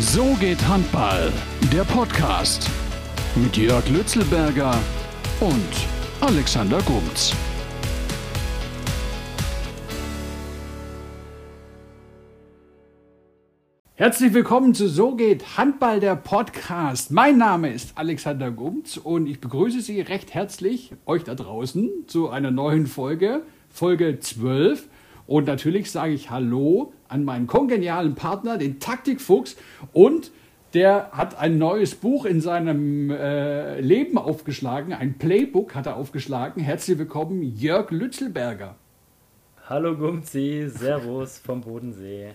So geht Handball, der Podcast mit Jörg Lützelberger und Alexander Gumz. Herzlich willkommen zu So geht Handball der Podcast. Mein Name ist Alexander Gumz und ich begrüße Sie recht herzlich, euch da draußen, zu einer neuen Folge, Folge 12. Und natürlich sage ich Hallo an meinen kongenialen Partner, den Taktikfuchs. Und der hat ein neues Buch in seinem äh, Leben aufgeschlagen, ein Playbook hat er aufgeschlagen. Herzlich willkommen, Jörg Lützelberger. Hallo Gumzi, Servus vom Bodensee.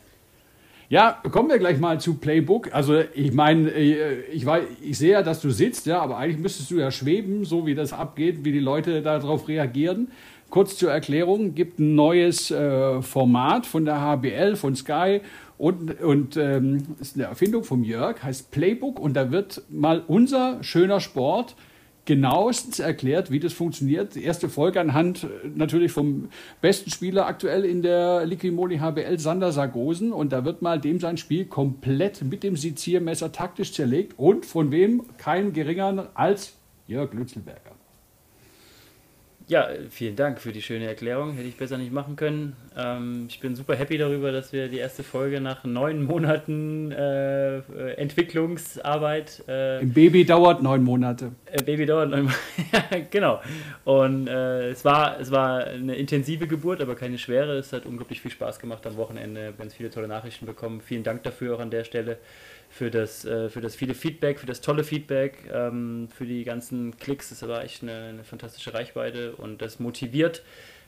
Ja, kommen wir gleich mal zu Playbook. Also ich meine, äh, ich, weiß, ich sehe ja, dass du sitzt, ja, aber eigentlich müsstest du ja schweben, so wie das abgeht, wie die Leute darauf reagieren. Kurz zur Erklärung, gibt ein neues äh, Format von der HBL, von Sky und, und ähm, ist eine Erfindung vom Jörg, heißt Playbook und da wird mal unser schöner Sport genauestens erklärt, wie das funktioniert. Die erste Folge anhand äh, natürlich vom besten Spieler aktuell in der Liquimoli HBL, Sander Sargosen. Und da wird mal dem sein Spiel komplett mit dem Seziermesser taktisch zerlegt. Und von wem? Kein geringer als Jörg Lützelberger. Ja, vielen Dank für die schöne Erklärung. Hätte ich besser nicht machen können. Ähm, ich bin super happy darüber, dass wir die erste Folge nach neun Monaten äh, Entwicklungsarbeit. Äh, Im Baby dauert neun Monate. Äh, Baby dauert neun Monate. genau. Und äh, es, war, es war eine intensive Geburt, aber keine schwere. Es hat unglaublich viel Spaß gemacht am Wochenende. Ganz viele tolle Nachrichten bekommen. Vielen Dank dafür auch an der Stelle für das, äh, für das viele Feedback, für das tolle Feedback, ähm, für die ganzen Klicks. Das war echt eine, eine, fantastische Reichweite und das motiviert,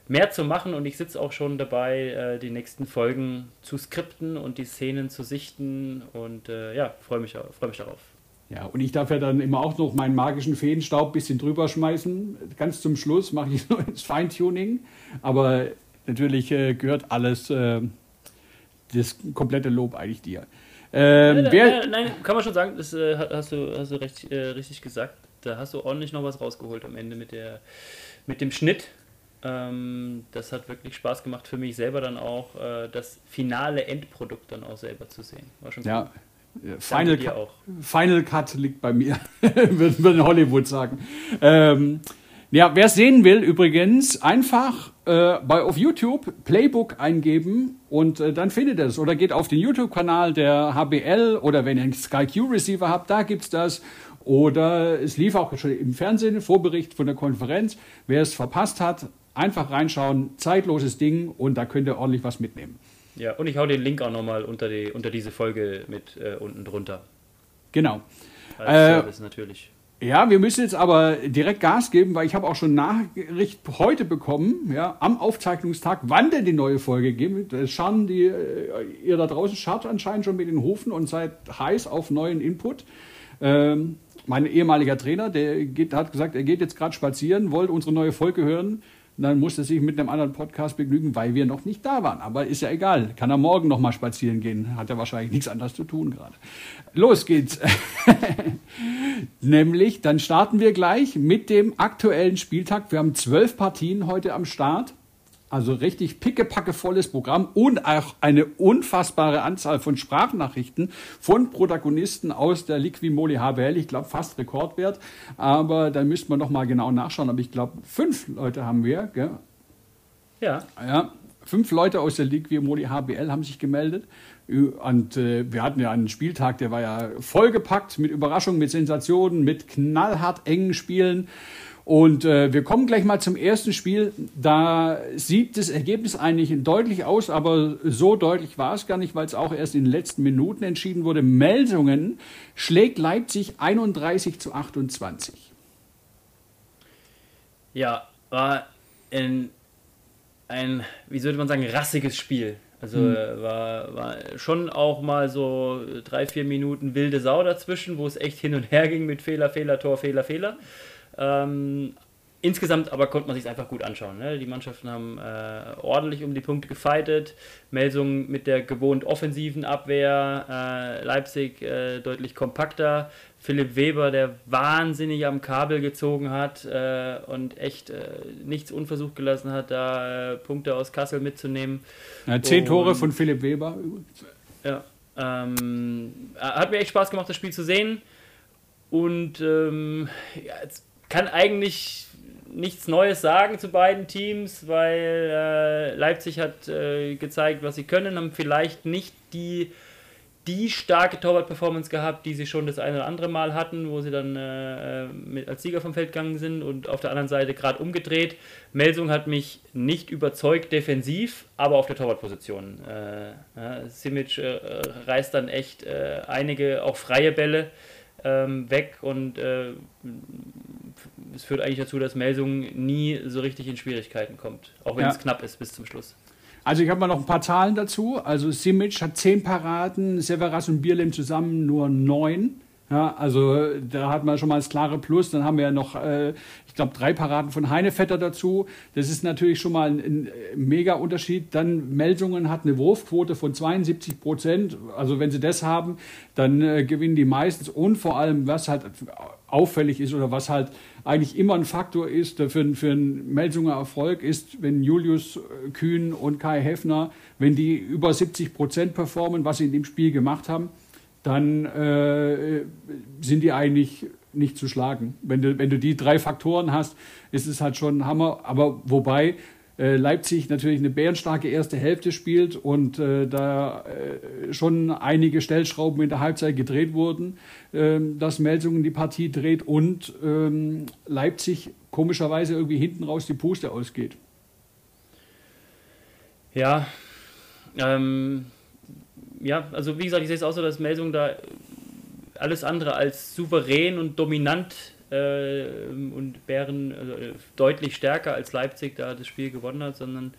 mehr zu machen. Und ich sitze auch schon dabei, äh, die nächsten Folgen zu skripten und die Szenen zu sichten. Und äh, ja, freue mich, freu mich darauf. Ja, und ich darf ja dann immer auch noch meinen magischen Feenstaub ein bisschen drüber schmeißen. Ganz zum Schluss mache ich nur ins Feintuning. Aber natürlich äh, gehört alles, äh, das komplette Lob eigentlich dir. Ähm, nein, nein, nein, kann man schon sagen, das äh, hast du, hast du recht, äh, richtig gesagt. Da hast du ordentlich noch was rausgeholt am Ende mit, der, mit dem Schnitt. Ähm, das hat wirklich Spaß gemacht für mich selber dann auch, äh, das finale Endprodukt dann auch selber zu sehen. War schon ja. Cool. Final, Cut, Final Cut liegt bei mir, würde Hollywood sagen. Ähm, ja, wer es sehen will, übrigens, einfach äh, bei, auf YouTube Playbook eingeben und äh, dann findet ihr es. Oder geht auf den YouTube-Kanal der HBL oder wenn ihr einen Sky Q-Receiver habt, da gibt es das. Oder es lief auch schon im Fernsehen, Vorbericht von der Konferenz. Wer es verpasst hat, einfach reinschauen, zeitloses Ding und da könnt ihr ordentlich was mitnehmen. Ja, und ich hau den Link auch nochmal unter, die, unter diese Folge mit äh, unten drunter. Genau. Als Service natürlich. Ja, wir müssen jetzt aber direkt Gas geben, weil ich habe auch schon Nachricht heute bekommen, ja, am Aufzeichnungstag, wann denn die neue Folge gibt. Das schauen die, äh, ihr da draußen schaut anscheinend schon mit den Hufen und seid heiß auf neuen Input. Ähm, mein ehemaliger Trainer, der geht, hat gesagt, er geht jetzt gerade spazieren, wollte unsere neue Folge hören. Dann musste sich mit einem anderen Podcast begnügen, weil wir noch nicht da waren. Aber ist ja egal. Kann er morgen noch mal spazieren gehen. Hat er wahrscheinlich nichts anderes zu tun gerade. Los geht's. Nämlich, dann starten wir gleich mit dem aktuellen Spieltag. Wir haben zwölf Partien heute am Start. Also richtig pickepackevolles Programm und auch eine unfassbare Anzahl von Sprachnachrichten von Protagonisten aus der Liquimoli HBL. Ich glaube, fast Rekordwert. Aber da müsste man noch mal genau nachschauen. Aber ich glaube, fünf Leute haben wir. Gell? Ja. Ja, fünf Leute aus der Liquimoli HBL haben sich gemeldet. Und äh, wir hatten ja einen Spieltag, der war ja vollgepackt mit Überraschungen, mit Sensationen, mit knallhart engen Spielen. Und äh, wir kommen gleich mal zum ersten Spiel. Da sieht das Ergebnis eigentlich deutlich aus, aber so deutlich war es gar nicht, weil es auch erst in den letzten Minuten entschieden wurde. Meldungen schlägt Leipzig 31 zu 28. Ja, war ein, ein wie sollte man sagen, rassiges Spiel. Also hm. war, war schon auch mal so drei, vier Minuten wilde Sau dazwischen, wo es echt hin und her ging mit Fehler, Fehler, Tor, Fehler, Fehler. Ähm, insgesamt aber konnte man sich einfach gut anschauen. Ne? Die Mannschaften haben äh, ordentlich um die Punkte gefeitet. Melsung mit der gewohnt offensiven Abwehr, äh, Leipzig äh, deutlich kompakter. Philipp Weber, der wahnsinnig am Kabel gezogen hat äh, und echt äh, nichts unversucht gelassen hat, da äh, Punkte aus Kassel mitzunehmen. Ja, zehn und, Tore von Philipp Weber Ja, Ähm, hat mir echt Spaß gemacht, das Spiel zu sehen. Und ähm, ja, kann eigentlich nichts Neues sagen zu beiden Teams, weil äh, Leipzig hat äh, gezeigt, was sie können, haben vielleicht nicht die die starke Torwart-Performance gehabt, die sie schon das eine oder andere Mal hatten, wo sie dann äh, mit, als Sieger vom Feld gegangen sind und auf der anderen Seite gerade umgedreht. Melsung hat mich nicht überzeugt defensiv, aber auf der Torwartposition. Äh, ja, Simic äh, reißt dann echt äh, einige auch freie Bälle ähm, weg und äh, es führt eigentlich dazu, dass Melsung nie so richtig in Schwierigkeiten kommt, auch wenn ja. es knapp ist bis zum Schluss. Also ich habe mal noch ein paar Zahlen dazu. Also Simic hat zehn Paraden, Severas und Bierlem zusammen nur neun. Ja, also da hat man schon mal das klare Plus. Dann haben wir ja noch, äh, ich glaube, drei Paraden von Heinevetter dazu. Das ist natürlich schon mal ein, ein mega Unterschied. Dann Melsungen hat eine Wurfquote von 72 Prozent. Also wenn sie das haben, dann äh, gewinnen die meistens. Und vor allem, was halt auffällig ist oder was halt eigentlich immer ein Faktor ist für, für einen Melsunger Erfolg, ist, wenn Julius äh, Kühn und Kai Heffner, wenn die über 70 Prozent performen, was sie in dem Spiel gemacht haben, dann äh, sind die eigentlich nicht zu schlagen. Wenn du, wenn du die drei Faktoren hast, ist es halt schon ein Hammer. Aber wobei äh, Leipzig natürlich eine bärenstarke erste Hälfte spielt und äh, da äh, schon einige Stellschrauben in der Halbzeit gedreht wurden, ähm, dass Melsungen die Partie dreht und ähm, Leipzig komischerweise irgendwie hinten raus die Puste ausgeht. Ja, ähm, ja, also wie gesagt, ich sehe es auch so, dass Melsungen da alles andere als souverän und dominant äh, und Bären äh, deutlich stärker als Leipzig da das Spiel gewonnen hat, sondern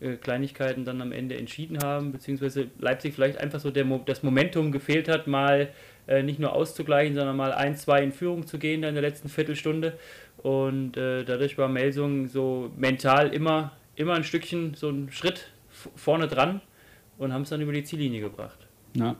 äh, Kleinigkeiten dann am Ende entschieden haben, beziehungsweise Leipzig vielleicht einfach so der, das Momentum gefehlt hat, mal äh, nicht nur auszugleichen, sondern mal ein, zwei in Führung zu gehen in der letzten Viertelstunde. Und äh, dadurch war Melsung so mental immer, immer ein Stückchen, so ein Schritt vorne dran und haben es dann über die Ziellinie gebracht. Ja.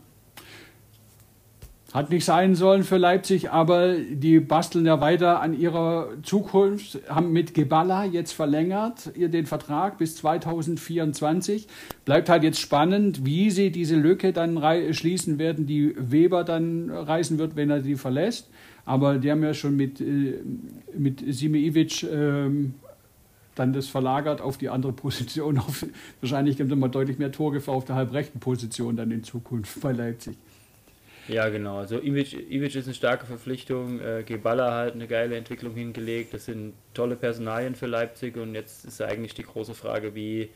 Hat nicht sein sollen für Leipzig, aber die basteln ja weiter an ihrer Zukunft, haben mit Geballa jetzt verlängert ihr den Vertrag bis 2024. Bleibt halt jetzt spannend, wie sie diese Lücke dann schließen werden, die Weber dann reißen wird, wenn er die verlässt. Aber die haben ja schon mit, äh, mit Simijevic ähm, dann das verlagert auf die andere Position. Auf, wahrscheinlich gibt es immer deutlich mehr Torgefahr auf der halbrechten Position dann in Zukunft bei Leipzig. Ja, genau. Also Ivic, Ivic ist eine starke Verpflichtung. Äh, Geballa hat eine geile Entwicklung hingelegt. Das sind tolle Personalien für Leipzig und jetzt ist eigentlich die große Frage, wie,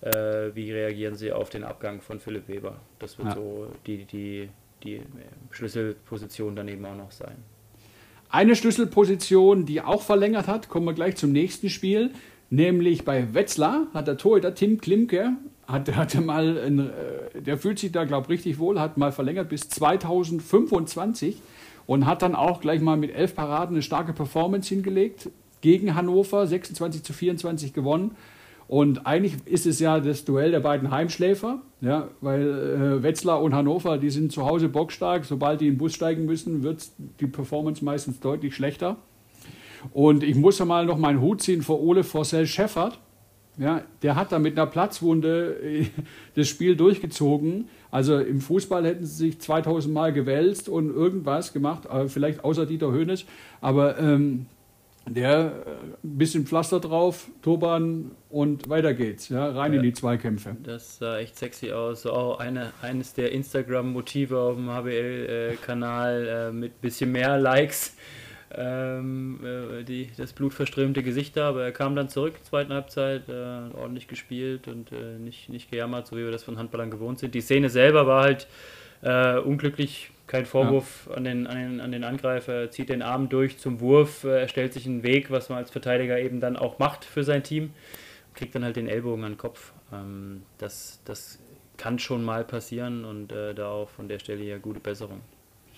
äh, wie reagieren sie auf den Abgang von Philipp Weber. Das wird ja. so die, die, die äh, Schlüsselposition daneben auch noch sein. Eine Schlüsselposition, die auch verlängert hat, kommen wir gleich zum nächsten Spiel, nämlich bei Wetzlar hat der Torhüter Tim Klimke hat, hatte mal, ein, äh, der fühlt sich da, glaube ich, richtig wohl, hat mal verlängert bis 2025 und hat dann auch gleich mal mit elf Paraden eine starke Performance hingelegt. Gegen Hannover 26 zu 24 gewonnen. Und eigentlich ist es ja das Duell der beiden Heimschläfer, ja, weil äh, Wetzlar und Hannover, die sind zu Hause bockstark. Sobald die in den Bus steigen müssen, wird die Performance meistens deutlich schlechter. Und ich muss ja mal noch meinen Hut ziehen vor Ole Forsell Scheffert, ja, der hat da mit einer Platzwunde äh, das Spiel durchgezogen. Also im Fußball hätten sie sich 2000 Mal gewälzt und irgendwas gemacht, äh, vielleicht außer Dieter Höhnes. Aber ähm, der ein äh, bisschen Pflaster drauf, Turban und weiter geht's. Ja, rein ja, in die Zweikämpfe. Das sah echt sexy aus. Auch eine, eines der Instagram-Motive auf dem HBL-Kanal mit bisschen mehr Likes ähm, äh, die, das blutverströmte Gesicht da, aber er kam dann zurück, zweiten Halbzeit, äh, ordentlich gespielt und äh, nicht, nicht gejammert, so wie wir das von Handballern gewohnt sind. Die Szene selber war halt äh, unglücklich, kein Vorwurf ja. an, den, an, den, an den Angreifer, er zieht den Arm durch zum Wurf, äh, er stellt sich einen Weg, was man als Verteidiger eben dann auch macht für sein Team, kriegt dann halt den Ellbogen an den Kopf. Ähm, das, das kann schon mal passieren und äh, da auch von der Stelle ja gute Besserung.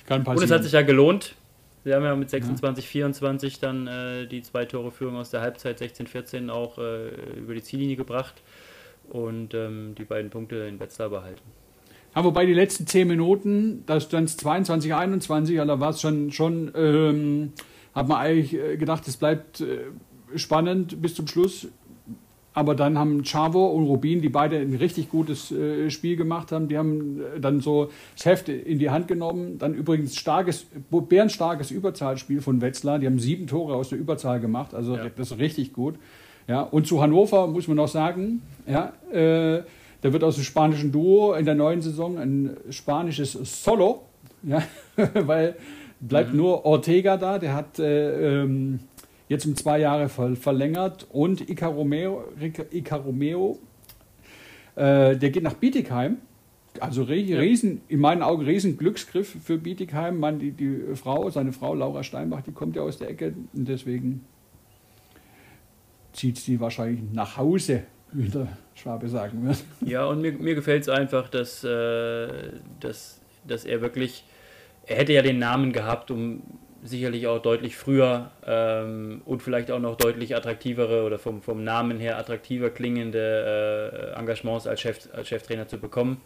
Kann passieren. Und es hat sich ja gelohnt, Sie haben ja mit 26, ja. 24 dann äh, die zwei Tore Führung aus der Halbzeit 16, 14 auch äh, über die Ziellinie gebracht und ähm, die beiden Punkte in Wetzlar behalten. Ja, wobei die letzten 10 Minuten, da stand es 22, 21, also da war es schon, schon ähm, hat man eigentlich äh, gedacht, es bleibt äh, spannend bis zum Schluss. Aber dann haben Chavo und Rubin, die beide ein richtig gutes äh, Spiel gemacht haben, die haben äh, dann so das Heft in die Hand genommen. Dann übrigens starkes, bärenstarkes Überzahlspiel von Wetzlar. Die haben sieben Tore aus der Überzahl gemacht, also ja. das ist richtig gut. Ja, und zu Hannover muss man noch sagen, ja, äh, da wird aus dem spanischen Duo in der neuen Saison ein spanisches Solo, ja, weil bleibt mhm. nur Ortega da, der hat äh, ähm, jetzt um zwei Jahre verlängert und Ica Romeo, Ica Romeo äh, der geht nach Bietigheim. Also riesen, in meinen Augen riesen Glücksgriff für Bietigheim. Man, die, die Frau, seine Frau Laura Steinbach, die kommt ja aus der Ecke und deswegen zieht sie wahrscheinlich nach Hause, wie der Schwabe sagen wird. Ja, und mir, mir gefällt es einfach, dass, äh, dass, dass er wirklich, er hätte ja den Namen gehabt, um sicherlich auch deutlich früher ähm, und vielleicht auch noch deutlich attraktivere oder vom, vom Namen her attraktiver klingende äh, Engagements als, Chef, als Cheftrainer zu bekommen.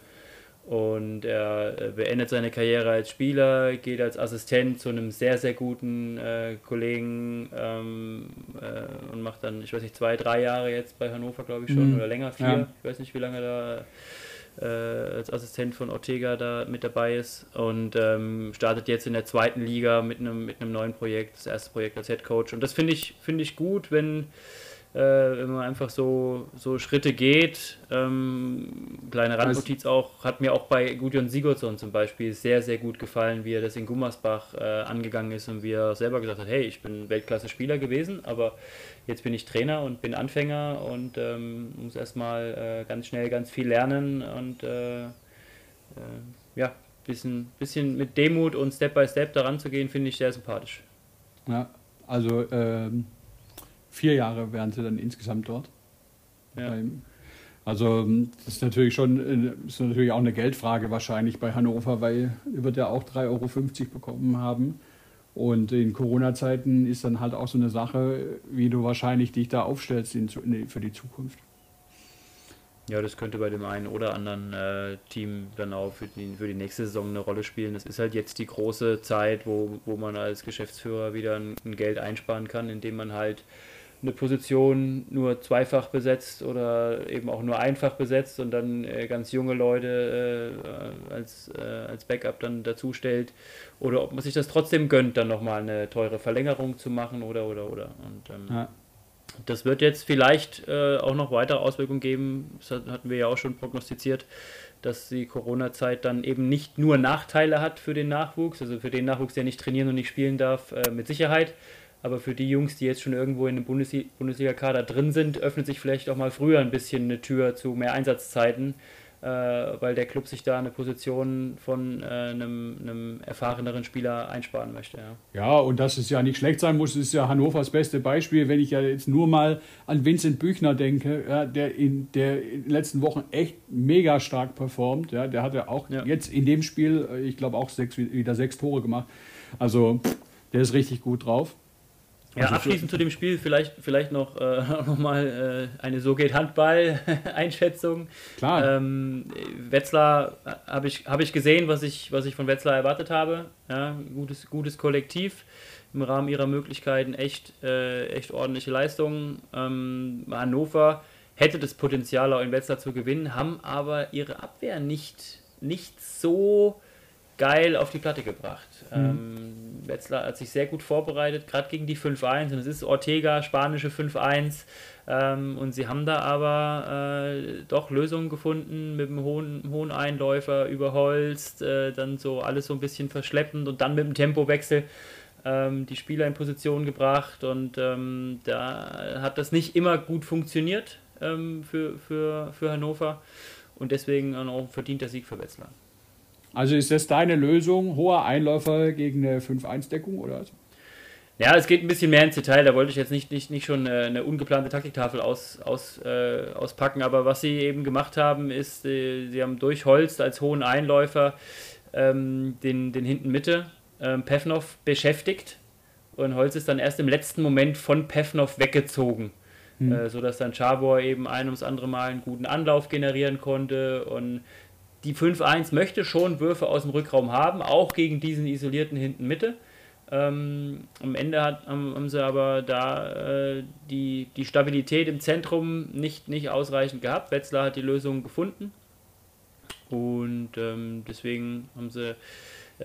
Und er äh, beendet seine Karriere als Spieler, geht als Assistent zu einem sehr, sehr guten äh, Kollegen ähm, äh, und macht dann, ich weiß nicht, zwei, drei Jahre jetzt bei Hannover, glaube ich schon, mhm. oder länger, vier. Ja. Ich weiß nicht, wie lange da äh, als Assistent von Ortega da mit dabei ist und ähm, startet jetzt in der zweiten Liga mit einem mit einem neuen Projekt, das erste Projekt als Head Coach. Und das finde ich, finde ich gut, wenn äh, wenn man einfach so, so Schritte geht. Ähm, kleine Randnotiz auch, hat mir auch bei Gudjon Sigurdsson zum Beispiel sehr, sehr gut gefallen, wie er das in Gummersbach äh, angegangen ist und wie er selber gesagt hat, hey, ich bin Weltklasse-Spieler gewesen, aber jetzt bin ich Trainer und bin Anfänger und ähm, muss erstmal äh, ganz schnell ganz viel lernen und äh, äh, ja, bisschen, bisschen mit Demut und Step by Step daran zu gehen, finde ich sehr sympathisch. Ja, also ähm, vier Jahre wären sie dann insgesamt dort. Ja. Also das ist natürlich schon ist natürlich auch eine Geldfrage wahrscheinlich bei Hannover, weil wird ja auch 3,50 Euro bekommen haben. Und in Corona-Zeiten ist dann halt auch so eine Sache, wie du wahrscheinlich dich da aufstellst in, für die Zukunft. Ja, das könnte bei dem einen oder anderen äh, Team dann auch für die, für die nächste Saison eine Rolle spielen. Das ist halt jetzt die große Zeit, wo, wo man als Geschäftsführer wieder ein, ein Geld einsparen kann, indem man halt eine Position nur zweifach besetzt oder eben auch nur einfach besetzt und dann äh, ganz junge Leute äh, als, äh, als Backup dann dazu stellt oder ob man sich das trotzdem gönnt, dann nochmal eine teure Verlängerung zu machen oder oder oder. Und ähm, ja. das wird jetzt vielleicht äh, auch noch weitere Auswirkungen geben, das hatten wir ja auch schon prognostiziert, dass die Corona-Zeit dann eben nicht nur Nachteile hat für den Nachwuchs, also für den Nachwuchs, der nicht trainieren und nicht spielen darf, äh, mit Sicherheit aber für die Jungs, die jetzt schon irgendwo in einem Bundesliga-Kader drin sind, öffnet sich vielleicht auch mal früher ein bisschen eine Tür zu mehr Einsatzzeiten, äh, weil der Club sich da eine Position von äh, einem, einem, erfahreneren Spieler einsparen möchte. Ja. ja, und dass es ja nicht schlecht sein muss, ist ja Hannovers beste Beispiel. Wenn ich ja jetzt nur mal an Vincent Büchner denke, ja, der, in, der in den letzten Wochen echt mega stark performt. Ja, der hatte auch ja. jetzt in dem Spiel, äh, ich glaube, auch sechs, wieder sechs Tore gemacht. Also der ist richtig gut drauf. Ja, also abschließend zu dem Spiel vielleicht, vielleicht noch, äh, noch mal äh, eine So geht Handball-Einschätzung. Klar. Ähm, Wetzlar äh, habe ich, hab ich gesehen, was ich, was ich von Wetzlar erwartet habe. Ja, gutes, gutes Kollektiv, im Rahmen ihrer Möglichkeiten echt, äh, echt ordentliche Leistungen. Ähm, Hannover hätte das Potenzial, auch in Wetzlar zu gewinnen, haben aber ihre Abwehr nicht, nicht so geil auf die Platte gebracht. Mhm. Ähm, Wetzlar hat sich sehr gut vorbereitet, gerade gegen die 5-1 und es ist Ortega, spanische 5-1 ähm, und sie haben da aber äh, doch Lösungen gefunden mit dem hohen, hohen Einläufer überholzt, äh, dann so alles so ein bisschen verschleppend und dann mit dem Tempowechsel ähm, die Spieler in Position gebracht und ähm, da hat das nicht immer gut funktioniert ähm, für, für, für Hannover und deswegen auch verdient der Sieg für Wetzlar. Also ist das deine Lösung, hoher Einläufer gegen eine 5-1-Deckung oder was? Ja, es geht ein bisschen mehr ins Detail. Da wollte ich jetzt nicht, nicht, nicht schon eine, eine ungeplante Taktiktafel aus, aus, äh, auspacken. Aber was sie eben gemacht haben, ist, äh, sie haben durch Holst als hohen Einläufer ähm, den, den hinten Mitte ähm, Pevnov beschäftigt. Und Holz ist dann erst im letzten Moment von Pevnov weggezogen. Hm. Äh, sodass dann Chabor eben ein ums andere Mal einen guten Anlauf generieren konnte. Und die 5-1 möchte schon Würfe aus dem Rückraum haben, auch gegen diesen isolierten hinten Mitte. Ähm, am Ende hat, haben, sie aber da äh, die, die Stabilität im Zentrum nicht, nicht ausreichend gehabt. Wetzlar hat die Lösung gefunden und ähm, deswegen haben sie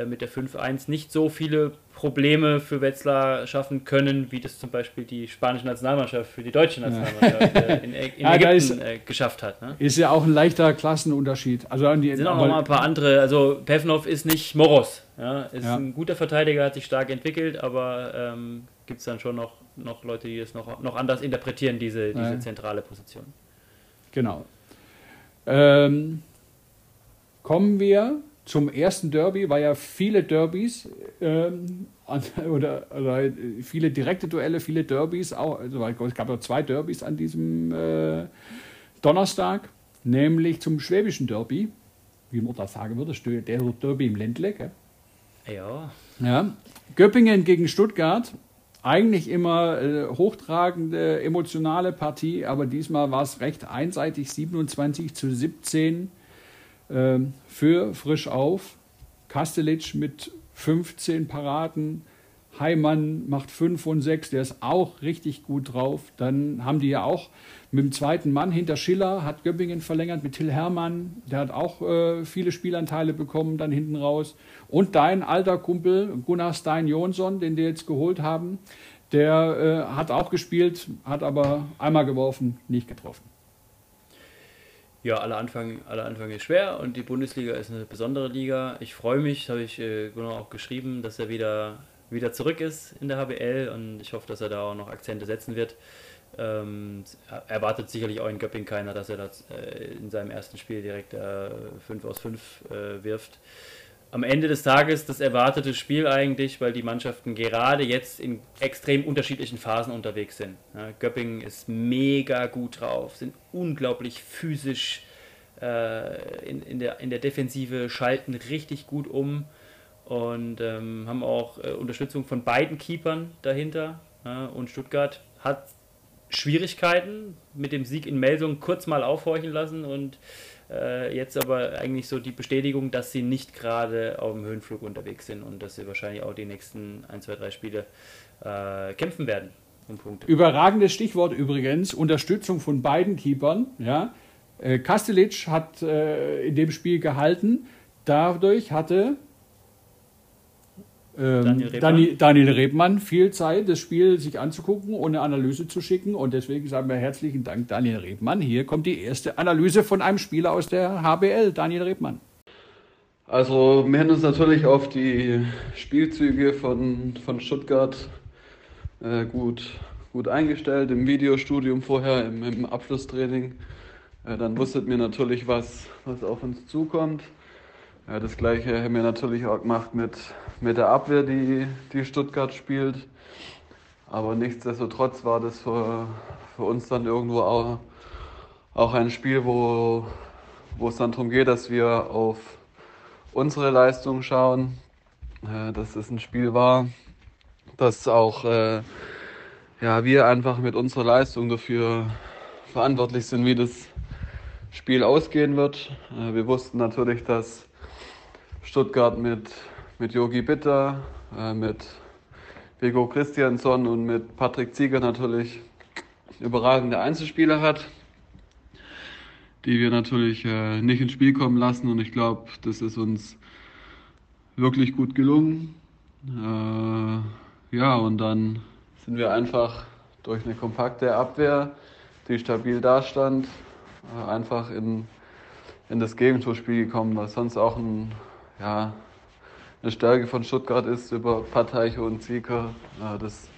mit der 5-1 nicht so viele Probleme für Wetzlar schaffen können, wie das zum Beispiel die spanische Nationalmannschaft für die deutsche Nationalmannschaft ja. Äh, in, in ja, Ägypten ist, äh, geschafft hat. Ne? Ist ja auch ein leichter Klassenunterschied. Also die, sind auch noch mal ein paar andere. Also Pevnov ist nicht Moros. Ja? Ist ja. ein guter Verteidiger, hat sich stark entwickelt, aber ähm, gibt es dann schon noch, noch Leute, die es noch, noch anders interpretieren, diese, diese zentrale Position. Genau. Ähm, kommen wir zum ersten Derby, weil ja viele Derbys ähm, oder, oder, viele direkte Duelle, viele Derbys, auch, also es gab ja zwei Derbys an diesem äh, Donnerstag, nämlich zum schwäbischen Derby, wie man das sagen würde, der Derby im Ländle. Gell? Ja. ja. Göppingen gegen Stuttgart, eigentlich immer äh, hochtragende, emotionale Partie, aber diesmal war es recht einseitig, 27 zu 17 ähm, für Frisch auf. Kastelic mit 15 Paraden. Heimann macht 5 und 6, der ist auch richtig gut drauf. Dann haben die ja auch mit dem zweiten Mann hinter Schiller, hat Göppingen verlängert mit Till Hermann, der hat auch äh, viele Spielanteile bekommen, dann hinten raus. Und dein alter Kumpel Gunnar Stein Jonsson, den die jetzt geholt haben, der äh, hat auch gespielt, hat aber einmal geworfen, nicht getroffen. Ja, aller Anfang, aller Anfang ist schwer und die Bundesliga ist eine besondere Liga. Ich freue mich, habe ich äh, Gunnar auch geschrieben, dass er wieder, wieder zurück ist in der HBL und ich hoffe, dass er da auch noch Akzente setzen wird. Ähm, erwartet sicherlich auch in Göpping keiner, dass er das, äh, in seinem ersten Spiel direkt äh, 5 aus 5 äh, wirft am Ende des Tages das erwartete Spiel eigentlich, weil die Mannschaften gerade jetzt in extrem unterschiedlichen Phasen unterwegs sind. Ja, Göppingen ist mega gut drauf, sind unglaublich physisch äh, in, in, der, in der Defensive, schalten richtig gut um und ähm, haben auch äh, Unterstützung von beiden Keepern dahinter. Ja, und Stuttgart hat Schwierigkeiten mit dem Sieg in Melsung kurz mal aufhorchen lassen und äh, jetzt aber eigentlich so die Bestätigung, dass sie nicht gerade auf dem Höhenflug unterwegs sind und dass sie wahrscheinlich auch die nächsten 1, 2, 3 Spiele äh, kämpfen werden um Punkte. Überragendes Stichwort übrigens, Unterstützung von beiden Keepern. Ja? Äh, Kastelic hat äh, in dem Spiel gehalten. Dadurch hatte ähm, Daniel, Rebmann. Daniel, Rebmann viel Zeit, das Spiel sich anzugucken und eine Analyse zu schicken. Und deswegen sagen wir herzlichen Dank, Daniel Rebmann. Hier kommt die erste Analyse von einem Spieler aus der HBL, Daniel Rebmann. Also wir haben uns natürlich auf die Spielzüge von, von Stuttgart äh, gut, gut eingestellt, im Videostudium vorher, im, im Abschlusstraining. Äh, dann wusstet mir natürlich, was, was auf uns zukommt. Ja, das gleiche haben wir natürlich auch gemacht mit, mit der Abwehr, die, die Stuttgart spielt. Aber nichtsdestotrotz war das für, für uns dann irgendwo auch, auch ein Spiel, wo, wo es dann darum geht, dass wir auf unsere Leistung schauen. Äh, dass es ein Spiel war, dass auch äh, ja, wir einfach mit unserer Leistung dafür verantwortlich sind, wie das Spiel ausgehen wird. Äh, wir wussten natürlich, dass Stuttgart mit, mit Yogi Bitter, äh, mit Vigo Christiansson und mit Patrick Zieger natürlich überragende Einzelspieler hat, die wir natürlich äh, nicht ins Spiel kommen lassen. Und ich glaube, das ist uns wirklich gut gelungen. Äh, ja, und dann sind wir einfach durch eine kompakte Abwehr, die stabil dastand, äh, einfach in, in das Gegentorspiel gekommen, was sonst auch ein ja, eine Stärke von Stuttgart ist über Parteiche und Sieger. Das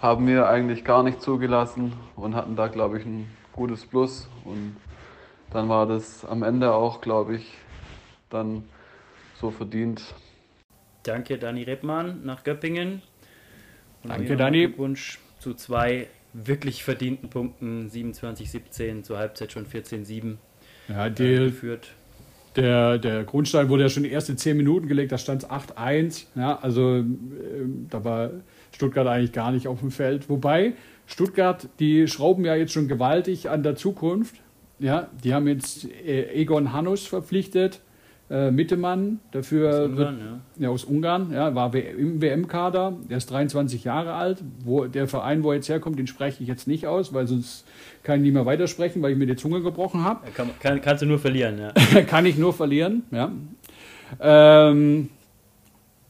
haben wir eigentlich gar nicht zugelassen und hatten da, glaube ich, ein gutes Plus. Und dann war das am Ende auch, glaube ich, dann so verdient. Danke, Dani Rebmann nach Göppingen. Und Danke, Dani. Glückwunsch zu zwei wirklich verdienten Punkten, 27-17, zur Halbzeit schon 14-7 ja, die, geführt. Der, der Grundstein wurde ja schon die ersten zehn Minuten gelegt, da stand es 8-1. Ja, also äh, da war Stuttgart eigentlich gar nicht auf dem Feld. Wobei Stuttgart, die schrauben ja jetzt schon gewaltig an der Zukunft. Ja, die haben jetzt äh, Egon Hannus verpflichtet, äh, Mittemann. Dafür Aus Ungarn, ja. ja, aus Ungarn, ja, war im WM-Kader. Der ist 23 Jahre alt. Wo, der Verein, wo er jetzt herkommt, den spreche ich jetzt nicht aus, weil sonst kann ich nicht mehr weitersprechen, weil ich mir die Zunge gebrochen habe. Kann, kann, kannst du nur verlieren, ja. kann ich nur verlieren. Ja. Ähm,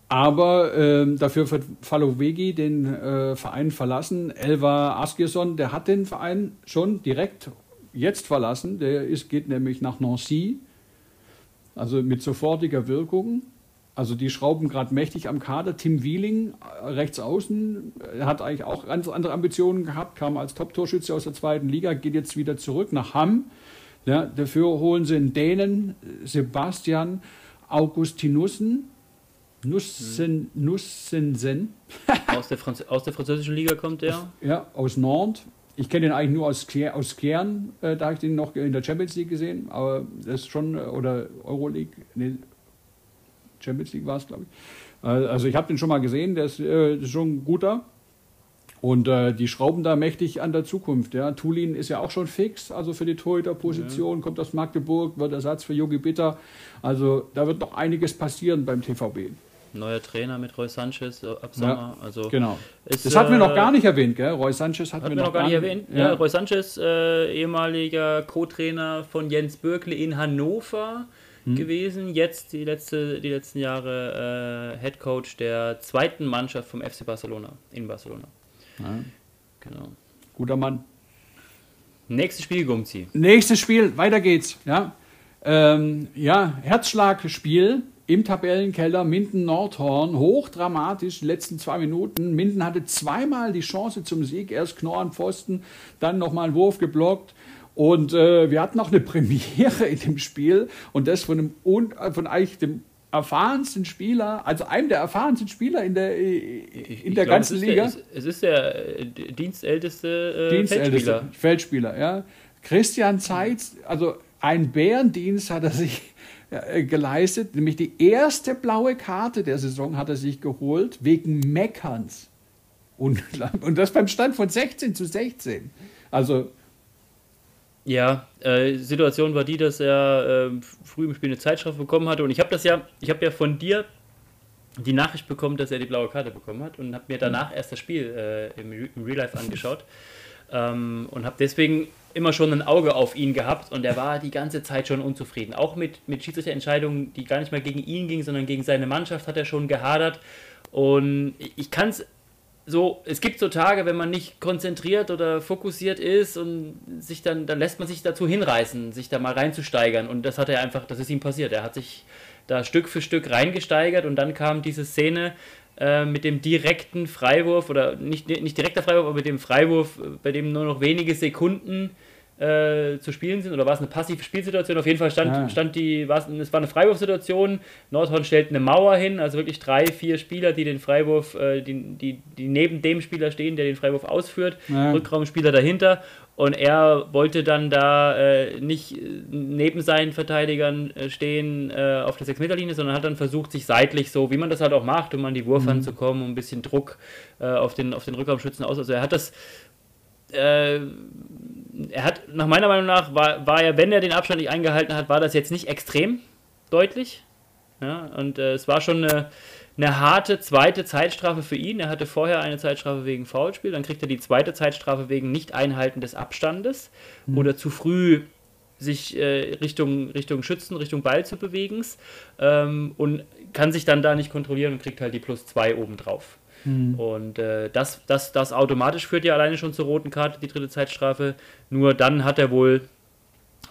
aber ähm, dafür wird Falovegi den äh, Verein verlassen. Elva Askerson, der hat den Verein schon direkt jetzt verlassen. Der ist, geht nämlich nach Nancy, also mit sofortiger Wirkung. Also die schrauben gerade mächtig am Kader. Tim Wieling, äh, rechts außen, äh, hat eigentlich auch ganz andere Ambitionen gehabt, kam als Top-Torschütze aus der zweiten Liga, geht jetzt wieder zurück nach Hamm. Ja, dafür holen sie einen Dänen, Sebastian Augustinussen, Nussen, Nussensen, Aus der, aus der französischen Liga kommt der. ja, aus Nantes. Ich kenne den eigentlich nur aus, Kler, aus Kern, äh, da habe ich den noch in der Champions League gesehen, aber das ist schon, äh, oder Euroleague, nee, Champions League war es, glaube ich. Äh, also ich habe den schon mal gesehen, der ist, äh, ist schon ein guter. Und äh, die schrauben da mächtig an der Zukunft. Ja. Tulin ist ja auch schon fix, also für die Torhüterposition, kommt aus Magdeburg, wird Ersatz für Yogi Bitter. Also da wird noch einiges passieren beim TVB. Neuer Trainer mit Roy Sanchez ab Sommer. also Genau. ist, Das hatten wir noch äh, gar nicht erwähnt, gell? Roy Sanchez hatten Hat wir wir noch gar nicht erwähnt. Ja. Ja. Roy Sanchez, äh, ehemaliger Co-Trainer von Jens Bürkle in Hannover Hm. gewesen. Jetzt die, letzte, die letzten Jahre äh, Head Coach der zweiten Mannschaft vom FC Barcelona in Barcelona. Ja. Genau. Guter Mann. Nächstes Spiel, Gumzi. Nächstes Spiel, weiter geht's. Ja, ähm, ja Herzschlagspiel im Tabellenkeller Minden-Nordhorn. Hochdramatisch, die letzten zwei Minuten. Minden hatte zweimal die Chance zum Sieg. Erst Knorr an Pfosten, dann nochmal ein Wurf geblockt. Und äh, wir hatten noch eine Premiere in dem Spiel. Und das von, einem, äh, von eigentlich dem erfahrensten Spieler, also einem der erfahrensten Spieler in der, in Ich der glaub, ganzen es Liga. Der, es, es ist der äh, dienstälteste äh, Dienstältester Feldspieler. Feldspieler, ja. Christian Zeitz, also ein Bärendienst hat er sich äh, geleistet, nämlich die erste blaue Karte der Saison hat er sich geholt, wegen Meckerns. Und, und das beim Stand von 16 zu 16. Also, Ja, äh, Situation war die, dass er äh, früh im Spiel eine Zeitstrafe bekommen hatte und ich habe das ja, ich habe ja von dir die Nachricht bekommen, dass er die blaue Karte bekommen hat und habe mir danach erst das Spiel äh, im, Re- im Real Life angeschaut ähm, und habe deswegen immer schon ein Auge auf ihn gehabt und er war die ganze Zeit schon unzufrieden. Auch mit, mit Schiedsrichterentscheidungen, die gar nicht mehr gegen ihn gingen, sondern gegen seine Mannschaft hat er schon gehadert und ich- ich kann es so, es gibt so Tage, wenn man nicht konzentriert oder fokussiert ist und sich dann, dann lässt man sich dazu hinreißen, sich da mal reinzusteigern. Und das hat er einfach, das ist ihm passiert. Er hat sich da Stück für Stück reingesteigert und dann kam diese Szene äh, mit dem direkten Freiwurf oder nicht, nicht direkter Freiwurf, aber mit dem Freiwurf, bei dem nur noch wenige Sekunden äh, zu spielen sind oder war es eine passive Spielsituation? Auf jeden Fall stand, Ah. stand die, war es, es war eine Freiwurfsituation. Nordhorn stellt eine Mauer hin, also wirklich drei, vier Spieler, die den Freiwurf, äh, die, die, die neben dem Spieler stehen, der den Freiwurf ausführt, Ja. Rückraumspieler dahinter. Und er wollte dann da äh, nicht äh, neben seinen Verteidigern äh, stehen äh, auf der 6-Meter-Linie, sondern hat dann versucht, sich seitlich so, wie man das halt auch macht, um an die Wurfhand zu kommen, um ein bisschen Druck äh, auf, den, auf den Rückraumschützen aus. Also er hat das äh, er hat, nach meiner Meinung nach, war, war er, wenn er den Abstand nicht eingehalten hat, war das jetzt nicht extrem deutlich. Ja, und es war schon eine, eine harte zweite Zeitstrafe für ihn. Er hatte vorher eine Zeitstrafe wegen Foulspiel, dann kriegt er die zweite Zeitstrafe wegen Nicht-Einhalten des Abstandes oder zu früh sich äh, Richtung, Richtung Schützen, Richtung Ball zu bewegen ähm, und kann sich dann da nicht kontrollieren und kriegt halt die plus zwei obendrauf. Und äh, das, das, das automatisch führt ja alleine schon zur roten Karte, die dritte Zeitstrafe. Nur dann hat er wohl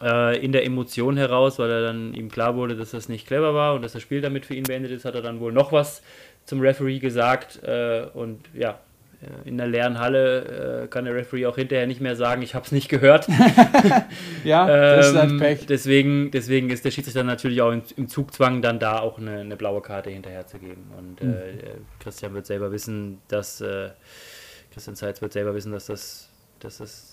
äh, in der Emotion heraus, weil er dann ihm klar wurde, dass das nicht clever war und dass das Spiel damit für ihn beendet ist, hat er dann wohl noch was zum Referee gesagt. Äh, und ja, äh, in der leeren Halle äh, kann der Referee auch hinterher nicht mehr sagen, ich habe es nicht gehört. ja, das ist halt Ähm, Pech. deswegen, deswegen ist der Schiedsrichter natürlich auch im, im Zugzwang, dann da auch eine, eine blaue Karte hinterher zu geben. Und äh, Christian wird selber wissen, dass äh, Christian Seitz wird selber wissen, dass das, dass das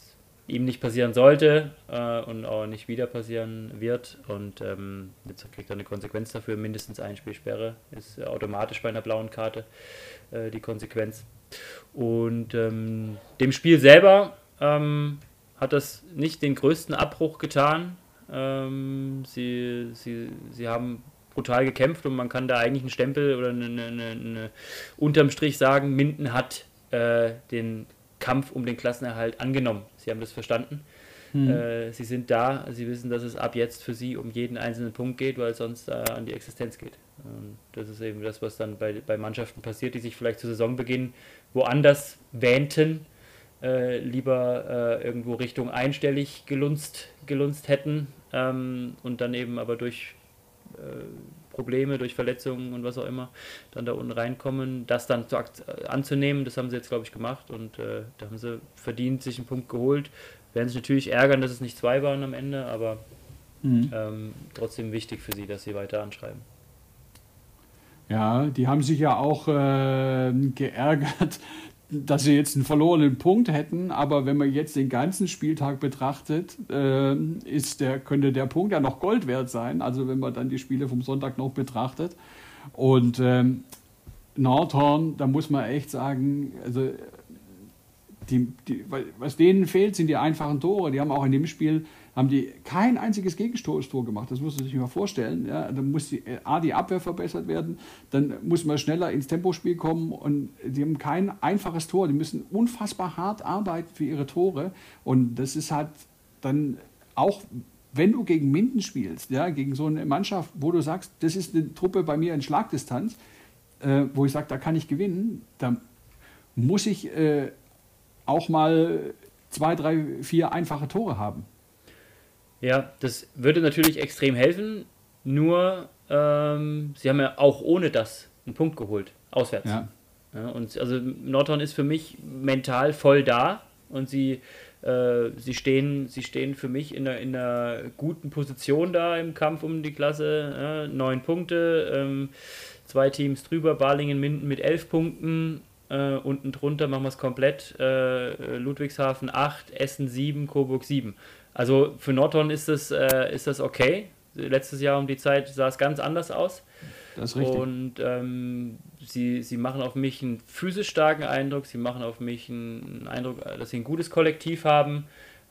ihm nicht passieren sollte äh, und auch nicht wieder passieren wird. Und ähm, jetzt kriegt er eine Konsequenz dafür, mindestens ein Spielsperre ist automatisch bei einer blauen Karte äh, die Konsequenz. Und ähm, dem Spiel selber ähm, hat das nicht den größten Abbruch getan. Ähm, sie, sie, sie haben brutal gekämpft und man kann da eigentlich einen Stempel oder eine, eine, eine unterm Strich sagen, Minden hat äh, den Kampf um den Klassenerhalt angenommen. Sie haben das verstanden. Mhm. Äh, sie sind da, sie wissen, dass es ab jetzt für sie um jeden einzelnen Punkt geht, weil es sonst äh, an die Existenz geht. Und das ist eben das, was dann bei, bei Mannschaften passiert, die sich vielleicht zu Saisonbeginn woanders wähnten, äh, lieber äh, irgendwo Richtung einstellig gelunzt, gelunzt hätten ähm, und dann eben aber durch äh, Probleme, durch Verletzungen und was auch immer, dann da unten reinkommen, das dann zu, anzunehmen, das haben sie jetzt, glaube ich, gemacht und äh, da haben sie verdient sich einen Punkt geholt. Werden sich natürlich ärgern, dass es nicht zwei waren am Ende, aber mhm. ähm, trotzdem wichtig für sie, dass sie weiter anschreiben. Ja, die haben sich ja auch äh, geärgert, dass sie jetzt einen verlorenen Punkt hätten, aber wenn man jetzt den ganzen Spieltag betrachtet, äh, ist der, könnte der Punkt ja noch Gold wert sein, also wenn man dann die Spiele vom Sonntag noch betrachtet. Und ähm, Nordhorn, da muss man echt sagen, also die, die, was denen fehlt, sind die einfachen Tore. Die haben auch in dem Spiel haben die kein einziges Gegentor gemacht. Das muss man sich mal vorstellen. Ja, dann muss die, A, die Abwehr verbessert werden, dann muss man schneller ins Tempospiel kommen und die haben kein einfaches Tor. Die müssen unfassbar hart arbeiten für ihre Tore und das ist halt dann auch wenn du gegen Minden spielst, ja, gegen so eine Mannschaft, wo du sagst, das ist eine Truppe bei mir in Schlagdistanz, äh, wo ich sage, da kann ich gewinnen, da muss ich äh, auch mal zwei, drei, vier einfache Tore haben. Ja, das würde natürlich extrem helfen, nur ähm, sie haben ja auch ohne das einen Punkt geholt, auswärts. Ja. ja und also Nordhorn ist für mich mental voll da und sie, äh, sie, stehen, sie stehen für mich in einer, in einer guten Position da im Kampf um die Klasse. Ja, neun Punkte, ähm, zwei Teams drüber, Balingen, Minden mit elf Punkten. Äh, unten drunter machen wir es komplett. Äh, Ludwigshafen 8, Essen 7, Coburg 7. Also für Nordhorn ist das, äh, ist das okay. Letztes Jahr um die Zeit sah es ganz anders aus. Das ist richtig. Und ähm, sie, sie machen auf mich einen physisch starken Eindruck, sie machen auf mich einen Eindruck, dass sie ein gutes Kollektiv haben,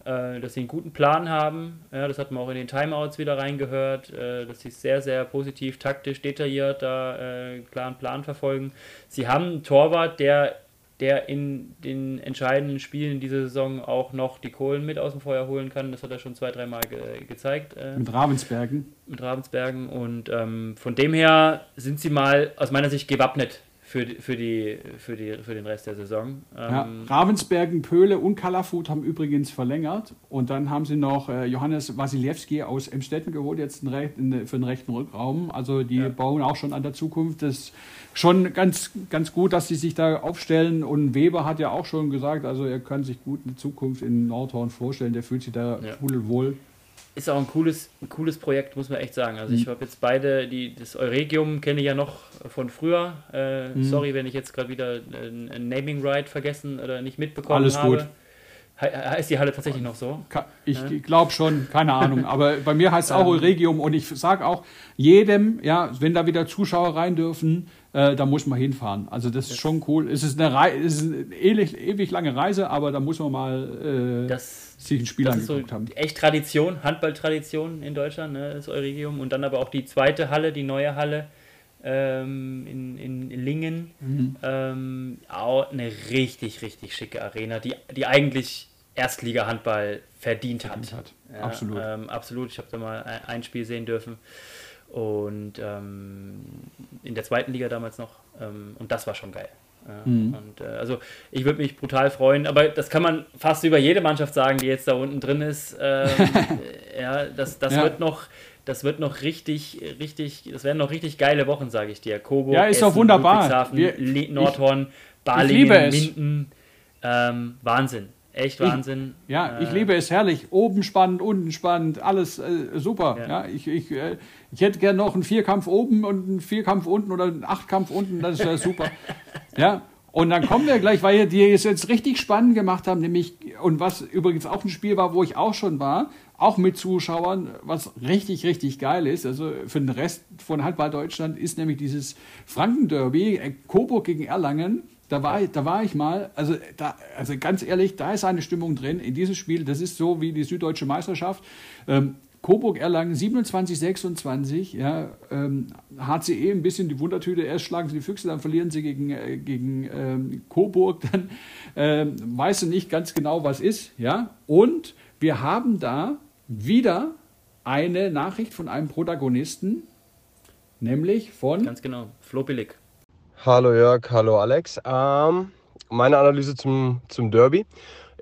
äh, dass sie einen guten Plan haben. Ja, das hat man auch in den Timeouts wieder reingehört, äh, dass sie sehr, sehr positiv, taktisch, detailliert da äh, klaren Plan verfolgen. Sie haben einen Torwart, der der in den entscheidenden Spielen dieser Saison auch noch die Kohlen mit aus dem Feuer holen kann. Das hat er schon zwei, dreimal ge gezeigt. Äh, mit Ravensbergen. Mit Ravensbergen. Und ähm, von dem her sind sie mal aus meiner Sicht gewappnet für, für, die, für, die, für den Rest der Saison. Ja, ähm, Ravensbergen, Pöhle und Kalafut haben übrigens verlängert. Und dann haben sie noch äh, Johannes Wasiliewski aus Emstetten geholt, jetzt für den rechten Rückraum. Also die ja. bauen auch schon an der Zukunft. Das ist schon ganz, ganz gut, dass sie sich da aufstellen. Und Weber hat ja auch schon gesagt, also er kann sich gut eine Zukunft in Nordhorn vorstellen. Der fühlt sich da ja. wohl ist auch ein cooles, ein cooles Projekt, muss man echt sagen. Also mhm. ich habe jetzt beide, die, das Euregium kenne ich ja noch von früher. Äh, mhm. Sorry, wenn ich jetzt gerade wieder ein, ein, Naming Right vergessen oder nicht mitbekommen Alles habe. Alles gut. Heißt die Halle tatsächlich noch so? Ich ja. glaube schon, keine Ahnung. Aber bei mir heißt es auch ähm. Euregium und ich sage auch jedem, ja, wenn da wieder Zuschauer rein dürfen, äh, da muss man hinfahren. Also das ist schon cool. Es ist eine, Rei es ist eine ewig, ewig lange Reise, aber da muss man mal äh, das, sich ein Spiel das angeguckt so haben. Echt Tradition, Handballtradition in Deutschland, ne, das Euregium. Und dann aber auch die zweite Halle, die neue Halle ähm, in, in Lingen. Mhm. Ähm, auch eine richtig, richtig schicke Arena, die, die eigentlich Erstliga-Handball verdient, verdient hat. hat. Ja, absolut. Ähm, absolut. Ich habe da mal ein, ein Spiel sehen dürfen. Und ähm, in der zweiten Liga damals noch. Ähm, und das war schon geil. Ja, mhm. Und äh, also ich würde mich brutal freuen, aber das kann man fast über jede Mannschaft sagen, die jetzt da unten drin ist. Ähm, ja, das, das ja. wird noch, das wird noch richtig, richtig, das werden noch richtig geile Wochen, sage ich dir. Kobo, ja, ist Essen, doch wunderbar. Wir, Nordhorn, Balingen, Minden. Ähm, Wahnsinn. Echt Wahnsinn. Ich, ja, äh, ich liebe es herrlich. Oben spannend, unten spannend, alles äh, super. Ja. ja. ich, ich, äh, ich hätte gerne noch einen Vierkampf oben und einen Vierkampf unten oder einen Achtkampf unten, das wäre super. ja, und dann kommen wir gleich, weil die es jetzt richtig spannend gemacht haben, nämlich, und was übrigens auch ein Spiel war, wo ich auch schon war, auch mit Zuschauern, was richtig, richtig geil ist, also für den Rest von Handball Deutschland, ist nämlich dieses Franken-Derby, äh, Coburg gegen Erlangen. Da war, ich, da war ich mal, also, da, also ganz ehrlich, da ist eine Stimmung drin in diesem Spiel. Das ist so wie die Süddeutsche Meisterschaft. Ähm, Coburg Erlangen 27, 26. Ja, ähm, HCE ein bisschen die Wundertüte. Erst schlagen sie die Füchse, dann verlieren sie gegen, äh, gegen ähm, Coburg. Dann ähm, weißt du nicht ganz genau, was ist. Ja, und wir haben da wieder eine Nachricht von einem Protagonisten, nämlich von. Ganz genau, Flo Billig. Hallo Jörg, hallo Alex. Ähm, meine Analyse zum, zum Derby.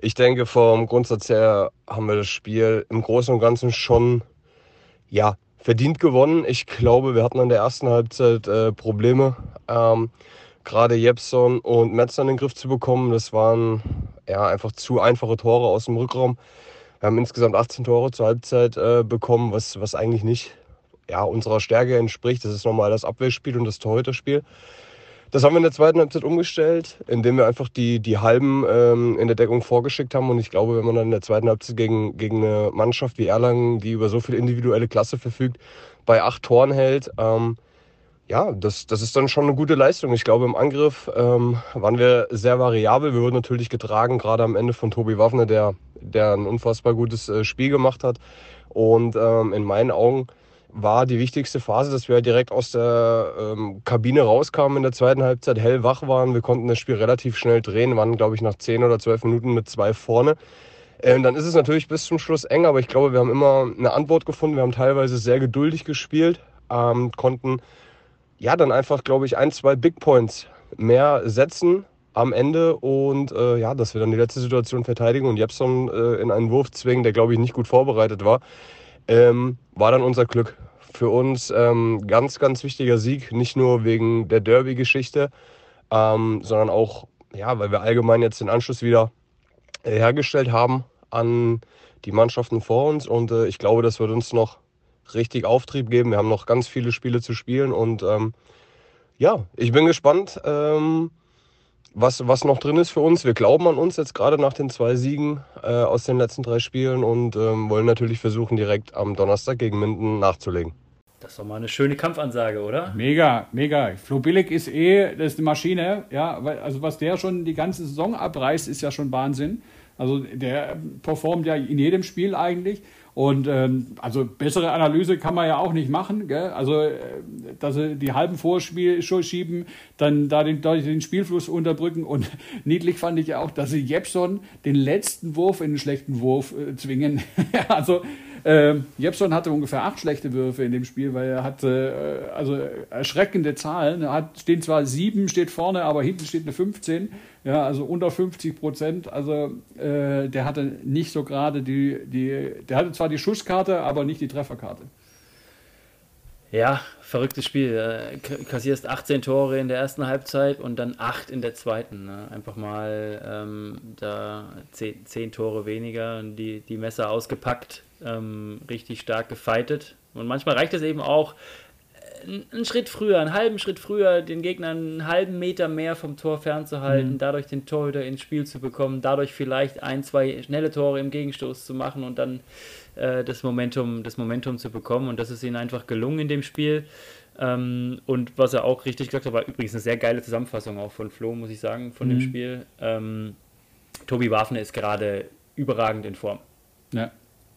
Ich denke, vom Grundsatz her haben wir das Spiel im Großen und Ganzen schon ja, verdient gewonnen. Ich glaube, wir hatten in der ersten Halbzeit äh, Probleme, ähm, gerade Jepson und Metzner in den Griff zu bekommen. Das waren ja, einfach zu einfache Tore aus dem Rückraum. Wir haben insgesamt 18 Tore zur Halbzeit äh, bekommen, was, was eigentlich nicht ja, unserer Stärke entspricht. Das ist nochmal das Abwehrspiel und das Torhüterspiel. Das haben wir in der zweiten Halbzeit umgestellt, indem wir einfach die, die Halben ähm, in der Deckung vorgeschickt haben. Und ich glaube, wenn man dann in der zweiten Halbzeit gegen, gegen eine Mannschaft wie Erlangen, die über so viel individuelle Klasse verfügt, bei acht Toren hält, ähm, ja, das, das ist dann schon eine gute Leistung. Ich glaube, im Angriff ähm, waren wir sehr variabel. Wir wurden natürlich getragen, gerade am Ende von Tobi Waffner, der, der ein unfassbar gutes äh, Spiel gemacht hat. Und ähm, in meinen Augen war die wichtigste Phase, dass wir direkt aus der ähm, Kabine rauskamen in der zweiten Halbzeit, hellwach waren. Wir konnten das Spiel relativ schnell drehen, waren, glaube ich, nach 10 oder 12 Minuten mit zwei vorne. Ähm, dann ist es natürlich bis zum Schluss eng, aber ich glaube, wir haben immer eine Antwort gefunden. Wir haben teilweise sehr geduldig gespielt, ähm, konnten ja dann einfach, glaube ich, ein, zwei Big Points mehr setzen am Ende und äh, ja, dass wir dann die letzte Situation verteidigen und Jepson äh, in einen Wurf zwingen, der, glaube ich, nicht gut vorbereitet war ähm, war dann unser Glück. Für uns ähm, ganz, ganz wichtiger Sieg, nicht nur wegen der Derby-Geschichte, ähm, sondern auch, ja, weil wir allgemein jetzt den Anschluss wieder äh, hergestellt haben an die Mannschaften vor uns. Und äh, ich glaube, das wird uns noch richtig Auftrieb geben. Wir haben noch ganz viele Spiele zu spielen und ähm, ja, ich bin gespannt. Ähm, was, was noch drin ist für uns. Wir glauben an uns jetzt gerade nach den zwei Siegen äh, aus den letzten drei Spielen und ähm, wollen natürlich versuchen, direkt am Donnerstag gegen Minden nachzulegen. Das ist doch mal eine schöne Kampfansage, oder? Mega, mega. Flo Billig ist eh, das ist eine Maschine. Ja, also was der schon die ganze Saison abreißt, ist ja schon Wahnsinn. Also der performt ja in jedem Spiel eigentlich. Und ähm, also bessere Analyse kann man ja auch nicht machen. Gell? Also, äh, dass sie die halben Vorspiel schieben, dann da den, den Spielfluss unterbrücken. Und niedlich fand ich ja auch, dass sie Jepson den letzten Wurf in den schlechten Wurf äh, zwingen. also äh, Jepson hatte ungefähr acht schlechte Würfe in dem Spiel, weil er hatte äh, also erschreckende Zahlen. Er hat, stehen zwar sieben, steht vorne, aber hinten steht eine 15. Ja, also unter 50 Prozent. Also äh, der hatte nicht so gerade die, die, der hatte zwar die Schusskarte, aber nicht die Trefferkarte. Ja, verrücktes Spiel. Kassierst 18 Tore in der ersten Halbzeit und dann 8 in der zweiten. Ne? Einfach mal ähm, da 10, 10, Tore weniger, die, die Messer ausgepackt ähm, richtig stark gefeitet. Und manchmal reicht es eben auch, einen Schritt früher, einen halben Schritt früher, den Gegner einen halben Meter mehr vom Tor fernzuhalten, mhm. dadurch den Torhüter ins Spiel zu bekommen, dadurch vielleicht ein, zwei schnelle Tore im Gegenstoß zu machen und dann äh, das, Momentum, das Momentum zu bekommen. Und das ist ihnen einfach gelungen in dem Spiel. Ähm, und was er auch richtig gesagt hat, war übrigens eine sehr geile Zusammenfassung auch von Flo, muss ich sagen, von mhm. dem Spiel. Ähm, Tobi Wafner ist gerade überragend in Form. Ja,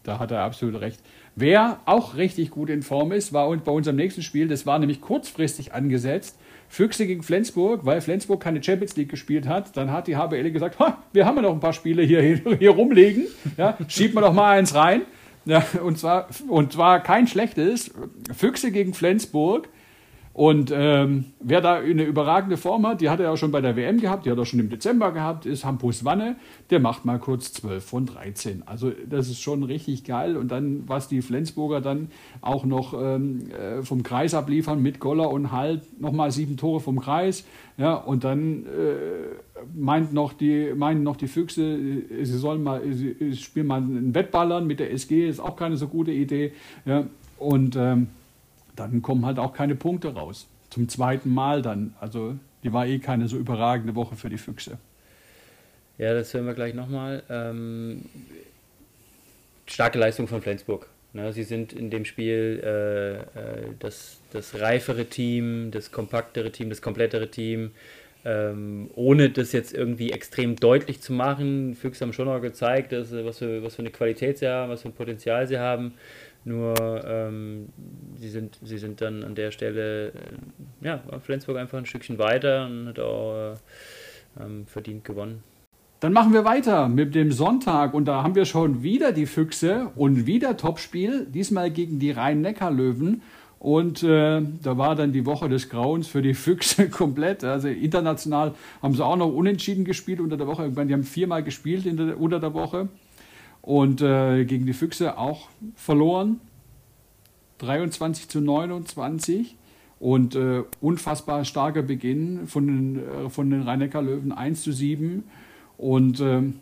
da hat er absolut recht. Wer auch richtig gut in Form ist, war bei unserem nächsten Spiel, das war nämlich kurzfristig angesetzt. Füchse gegen Flensburg, weil Flensburg keine Champions League gespielt hat. Dann hat die HBL gesagt, wir haben ja noch ein paar Spiele hier, hier rumliegen. Ja, schieben wir doch mal eins rein. Ja, und, zwar, und zwar kein schlechtes. Füchse gegen Flensburg. Und ähm, wer da eine überragende Form hat, die hat er ja schon bei der WM gehabt, die hat er schon im Dezember gehabt, ist Hampus Wanne, der macht mal kurz 12 von 13. Also das ist schon richtig geil. Und dann, was die Flensburger dann auch noch ähm, äh, vom Kreis abliefern mit Goller und Halt, nochmal sieben Tore vom Kreis. Ja, und dann äh, meint noch die, meinen noch die Füchse, äh, sie sollen mal, sie spielen mal einen Wettballern mit der SG, ist auch keine so gute Idee. Ja, und ähm, dann kommen halt auch keine Punkte raus. Zum zweiten Mal dann. Also die war eh keine so überragende Woche für die Füchse. Ja, das hören wir gleich nochmal. Ähm, starke Leistung von Flensburg. Ne, sie sind in dem Spiel äh, äh, das, das reifere Team, das kompaktere Team, das komplettere Team. Ähm, ohne das jetzt irgendwie extrem deutlich zu machen. Füchse haben schon auch gezeigt, dass, was, für, was für eine Qualität sie haben, was für ein Potenzial sie haben. Nur ähm, sie, sind, sie sind dann an der Stelle, äh, ja, Flensburg einfach ein Stückchen weiter und hat auch äh, ähm, verdient gewonnen. Dann machen wir weiter mit dem Sonntag und da haben wir schon wieder die Füchse und wieder Topspiel, diesmal gegen die Rhein-Neckar-Löwen. Und äh, da war dann die Woche des Grauens für die Füchse komplett. Also international haben sie auch noch unentschieden gespielt unter der Woche. Meine, die haben viermal gespielt der, unter der Woche. Und äh, gegen die Füchse auch verloren. 23 zu 29. Und äh, unfassbar starker Beginn von den, äh, von den Rhein-Neckar-Löwen 1 zu 7. Und ähm,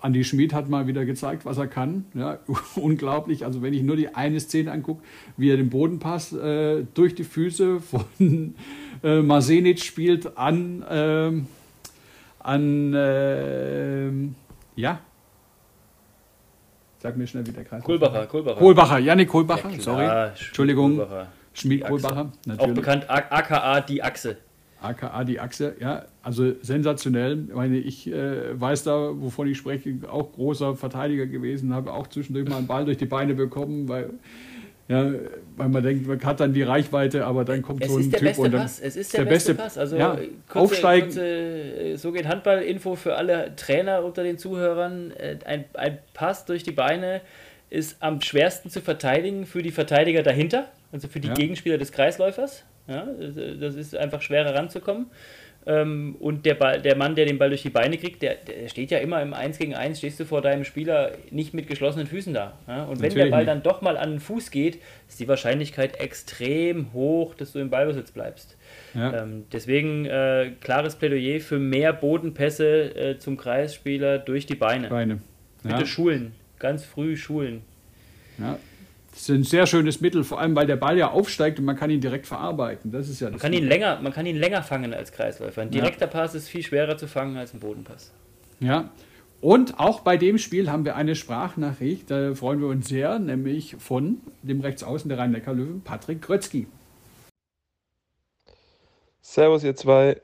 Andi Schmid hat mal wieder gezeigt, was er kann. Ja, unglaublich. Also wenn ich nur die eine Szene angucke, wie er den Bodenpass äh, durch die Füße von äh, Marsenic spielt an, äh, an äh, ja, sag mir schnell, wie der Kreis Kohlbacher, Kohlbacher. Kohlbacher, Janik Kohlbacher, ja, sorry. Entschuldigung. Schmid Kohlbacher, natürlich. Auch bekannt aka die Achse aka die Achse, ja, also sensationell. Ich meine, ich äh, weiß da, wovon ich spreche, auch großer Verteidiger gewesen, habe auch zwischendurch mal einen Ball durch die Beine bekommen, weil, ja, weil man denkt, man hat dann die Reichweite, aber dann kommt es so ein Typ beste und dann Pass. Es ist der, der beste, beste, Pass. Also ja, kurze, aufsteigen. Kurze, äh, so geht Handballinfo für alle Trainer unter den Zuhörern. Äh, ein, ein Pass durch die Beine ist am schwersten zu verteidigen für die Verteidiger dahinter, also für die ja. Gegenspieler des Kreisläufers. Ja, das ist einfach schwerer ranzukommen. Ähm, und der, Ball, der Mann, der den Ball durch die Beine kriegt, der, der steht ja immer im 1 gegen 1, stehst du vor deinem Spieler nicht mit geschlossenen Füßen da. Ja? Und wenn der Ball dann doch mal an den Fuß geht, ist die Wahrscheinlichkeit extrem hoch, dass du im Ballbesitz bleibst. Ja. Ähm, deswegen äh, klares Plädoyer für mehr Bodenpässe äh, zum Kreisspieler durch die Beine. Beine. Ja. Bitte schulen, ganz früh schulen. Ja, das ist ein sehr schönes Mittel, vor allem weil der Ball ja aufsteigt und man kann ihn direkt verarbeiten. Das ist ja man kann ihn länger, Man kann ihn länger fangen als Kreisläufer. Ein direkter ja. Pass ist viel schwerer zu fangen als ein Bodenpass. Ja. Und auch bei dem Spiel haben wir eine Sprachnachricht, da freuen wir uns sehr, nämlich von dem Rechtsaußen der Rhein-Neckar-Löwen, Patrick Krötzky. Servus, ihr zwei.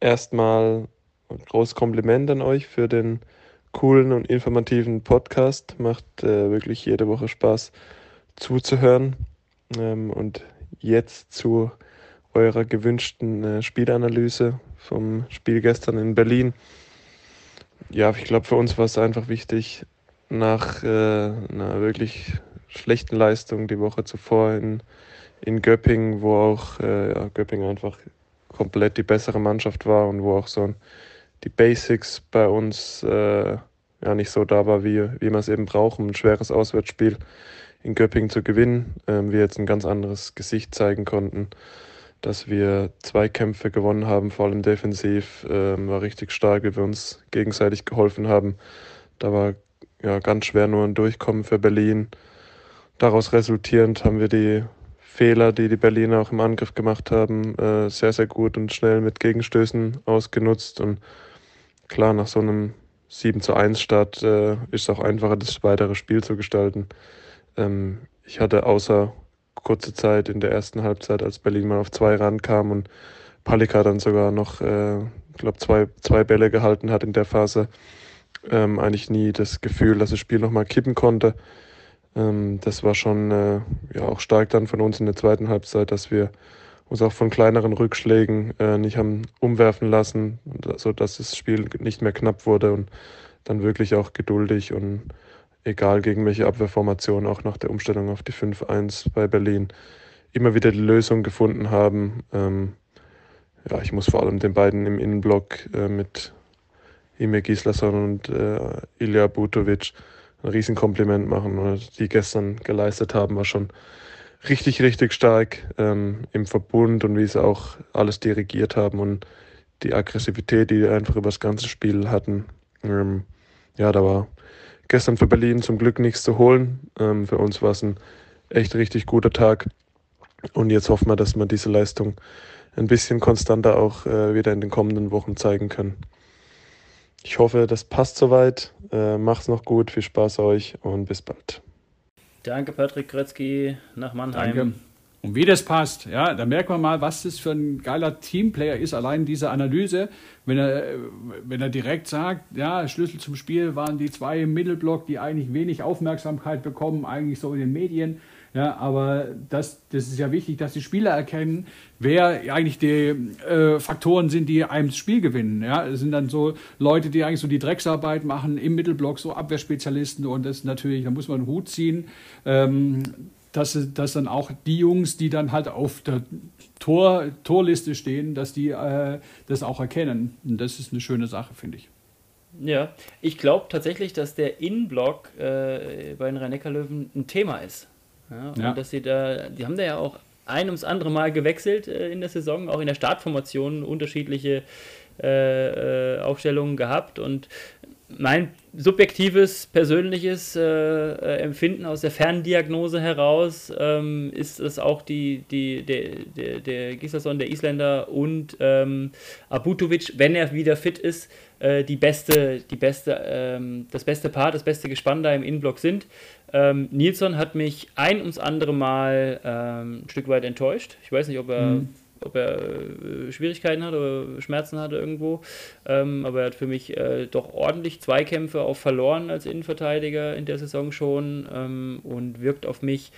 Erstmal ein großes Kompliment an euch für den coolen und informativen Podcast. Macht äh, wirklich jede Woche Spaß zuzuhören. Ähm, und jetzt zu eurer gewünschten äh, Spielanalyse vom Spiel gestern in Berlin. Ja, ich glaube, für uns war es einfach wichtig, nach äh, einer wirklich schlechten Leistung die Woche zuvor in, in Göppingen, wo auch äh, ja, Göppingen einfach komplett die bessere Mannschaft war und wo auch so die Basics bei uns äh, ja nicht so da war, wie, wie man es eben braucht, um ein schweres Auswärtsspiel in Göppingen zu gewinnen. Ähm, wir jetzt ein ganz anderes Gesicht zeigen konnten, dass wir zwei Kämpfe gewonnen haben, vor allem defensiv. Ähm, war richtig stark, wie wir uns gegenseitig geholfen haben. Da war ja ganz schwer nur ein Durchkommen für Berlin. Daraus resultierend haben wir die Fehler, die die Berliner auch im Angriff gemacht haben, äh, sehr, sehr gut und schnell mit Gegenstößen ausgenutzt. Und klar, nach so einem 7 zu 1 Start äh, ist es auch einfacher, das weitere Spiel zu gestalten. Ähm, ich hatte außer kurze Zeit in der ersten Halbzeit, als Berlin mal auf zwei rankam und Palika dann sogar noch, äh, glaube, zwei, zwei Bälle gehalten hat in der Phase, ähm, eigentlich nie das Gefühl, dass das Spiel nochmal kippen konnte. Ähm, das war schon äh, ja, auch stark dann von uns in der zweiten Halbzeit, dass wir uns auch von kleineren Rückschlägen äh, nicht haben umwerfen lassen, sodass das Spiel nicht mehr knapp wurde und dann wirklich auch geduldig und egal gegen welche Abwehrformation, auch nach der Umstellung auf die 5-1 bei Berlin, immer wieder die Lösung gefunden haben. Ähm, ja, ich muss vor allem den beiden im Innenblock äh, mit Ime Gislason und äh, Ilya Butovic ein Riesenkompliment machen. Die gestern geleistet haben, war schon richtig, richtig stark ähm, im Verbund und wie sie auch alles dirigiert haben und die Aggressivität, die einfach über das ganze Spiel hatten. Ähm, ja, da war gestern für Berlin zum Glück nichts zu holen. Ähm, für uns war es ein echt richtig guter Tag. Und jetzt hoffen wir, dass wir diese Leistung ein bisschen konstanter auch äh, wieder in den kommenden Wochen zeigen können. Ich hoffe, das passt soweit. Äh, macht's noch gut, viel Spaß euch und bis bald. Danke, Patrick Kretzky nach Mannheim. Danke. Und wie das passt, ja, da merkt man mal, was das für ein geiler Teamplayer ist. Allein diese Analyse, wenn er, wenn er direkt sagt, ja, Schlüssel zum Spiel waren die zwei im Mittelblock, die eigentlich wenig Aufmerksamkeit bekommen, eigentlich so in den Medien. Ja, aber das, das ist ja wichtig, dass die Spieler erkennen, wer eigentlich die äh, Faktoren sind, die einem das Spiel gewinnen. Ja, es sind dann so Leute, die eigentlich so die Drecksarbeit machen im Mittelblock, so Abwehrspezialisten und das natürlich, da muss man einen Hut ziehen. Ähm, dass, dass dann auch die Jungs, die dann halt auf der Tor, Torliste stehen, dass die äh, das auch erkennen. Und das ist eine schöne Sache, finde ich. Ja, ich glaube tatsächlich, dass der Innenblock äh, bei den Rhein-Neckar-Löwen ein Thema ist. Ja, und ja. dass sie da, die haben da ja auch ein ums andere Mal gewechselt äh, in der Saison, auch in der Startformation unterschiedliche äh, äh, Aufstellungen gehabt und mein subjektives, persönliches äh, äh, Empfinden aus der Ferndiagnose heraus ähm, ist es auch die, die, der, der, der Gislason, der Isländer und ähm, Abutovic, wenn er wieder fit ist, äh, die beste, die beste, ähm, das beste Paar, das beste Gespann da im Innenblock sind. Ähm, Nilsson hat mich ein ums andere Mal ähm, ein Stück weit enttäuscht. Ich weiß nicht, ob er. Mhm ob er äh, Schwierigkeiten hat oder Schmerzen hatte irgendwo. Ähm, aber er hat für mich äh, doch ordentlich Zweikämpfe auch verloren als Innenverteidiger in der Saison schon ähm, und wirkt auf mich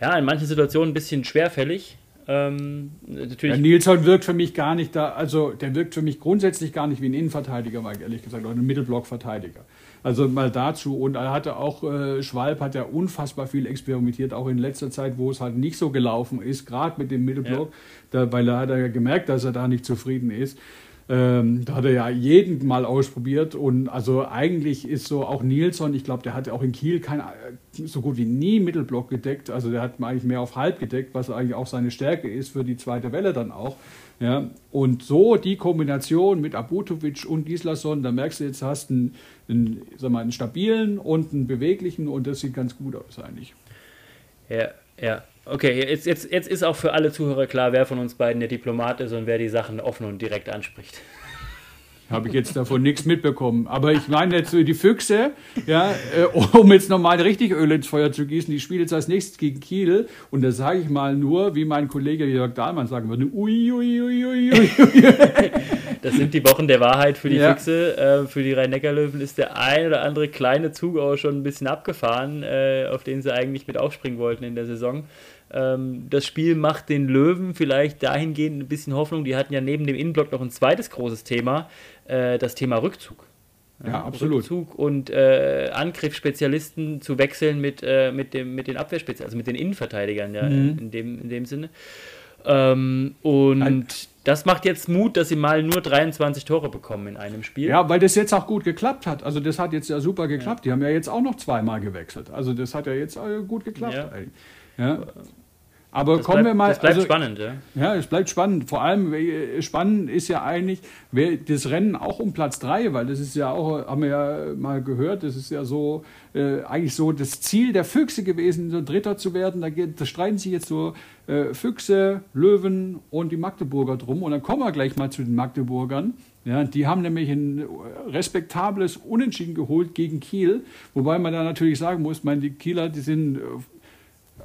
ja in manchen Situationen ein bisschen schwerfällig. Ähm, natürlich. Ja, Nilsson wirkt für mich gar nicht da, also der wirkt für mich grundsätzlich gar nicht wie ein Innenverteidiger, ehrlich gesagt, oder ein Mittelblockverteidiger. Also mal dazu. Und er hatte auch, äh, Schwalb hat ja unfassbar viel experimentiert, auch in letzter Zeit, wo es halt nicht so gelaufen ist, gerade mit dem Mittelblock, ja. da, weil er hat ja gemerkt, dass er da nicht zufrieden ist. Ähm, da hat er ja jeden mal ausprobiert und also eigentlich ist so auch Nilsson, ich glaube, der hat auch in Kiel kein, so gut wie nie Mittelblock gedeckt, also der hat eigentlich mehr auf halb gedeckt, was eigentlich auch seine Stärke ist für die zweite Welle dann auch. Ja, und so die Kombination mit Abutovic und Gislason, da merkst du jetzt, hast einen, einen, sag mal, einen stabilen und einen beweglichen und das sieht ganz gut aus eigentlich. Ja, ja. Okay, jetzt, jetzt, jetzt ist auch für alle Zuhörer klar, wer von uns beiden der Diplomat ist und wer die Sachen offen und direkt anspricht. Habe ich jetzt davon nichts mitbekommen. Aber ich meine jetzt die Füchse, ja, äh, um jetzt nochmal richtig Öl ins Feuer zu gießen, die spielen jetzt als nächstes gegen Kiel. Und da sage ich mal nur, wie mein Kollege Jörg Dahlmann sagen würde, ui, ui, ui, ui, ui. Das sind die Wochen der Wahrheit für die ja. Füchse. Äh, für die Rhein-Neckar-Löwen ist der ein oder andere kleine Zug auch schon ein bisschen abgefahren, äh, auf den sie eigentlich mit aufspringen wollten in der Saison. Ähm, das Spiel macht den Löwen vielleicht dahingehend ein bisschen Hoffnung. Die hatten ja neben dem Innenblock noch ein zweites großes Thema, äh, das Thema Rückzug. Ja, absolut. Rückzug und äh, Angriffsspezialisten zu wechseln mit, äh, mit, dem, mit den Abwehrspezialisten, also mit den Innenverteidigern, ja, mhm. in, dem, in dem Sinne. Ähm, und Ein das macht jetzt Mut, dass sie mal nur 23 Tore bekommen in einem Spiel. Ja, weil das jetzt auch gut geklappt hat. Also das hat jetzt ja super geklappt. Ja. Die haben ja jetzt auch noch zweimal gewechselt. Also das hat ja jetzt äh, gut geklappt. Ja. ja. Aber das kommen bleibt, wir mal. Das bleibt also, spannend, ja. Ja, es bleibt spannend. Vor allem äh, spannend ist ja eigentlich das Rennen auch um Platz 3, weil das ist ja auch, haben wir ja mal gehört, das ist ja so äh, eigentlich so das Ziel der Füchse gewesen, so Dritter zu werden. Da, geht, da streiten sich jetzt so äh, Füchse, Löwen und die Magdeburger drum. Und dann kommen wir gleich mal zu den Magdeburgern. Ja, die haben nämlich ein respektables Unentschieden geholt gegen Kiel, wobei man da natürlich sagen muss, meine, die Kieler, die sind äh,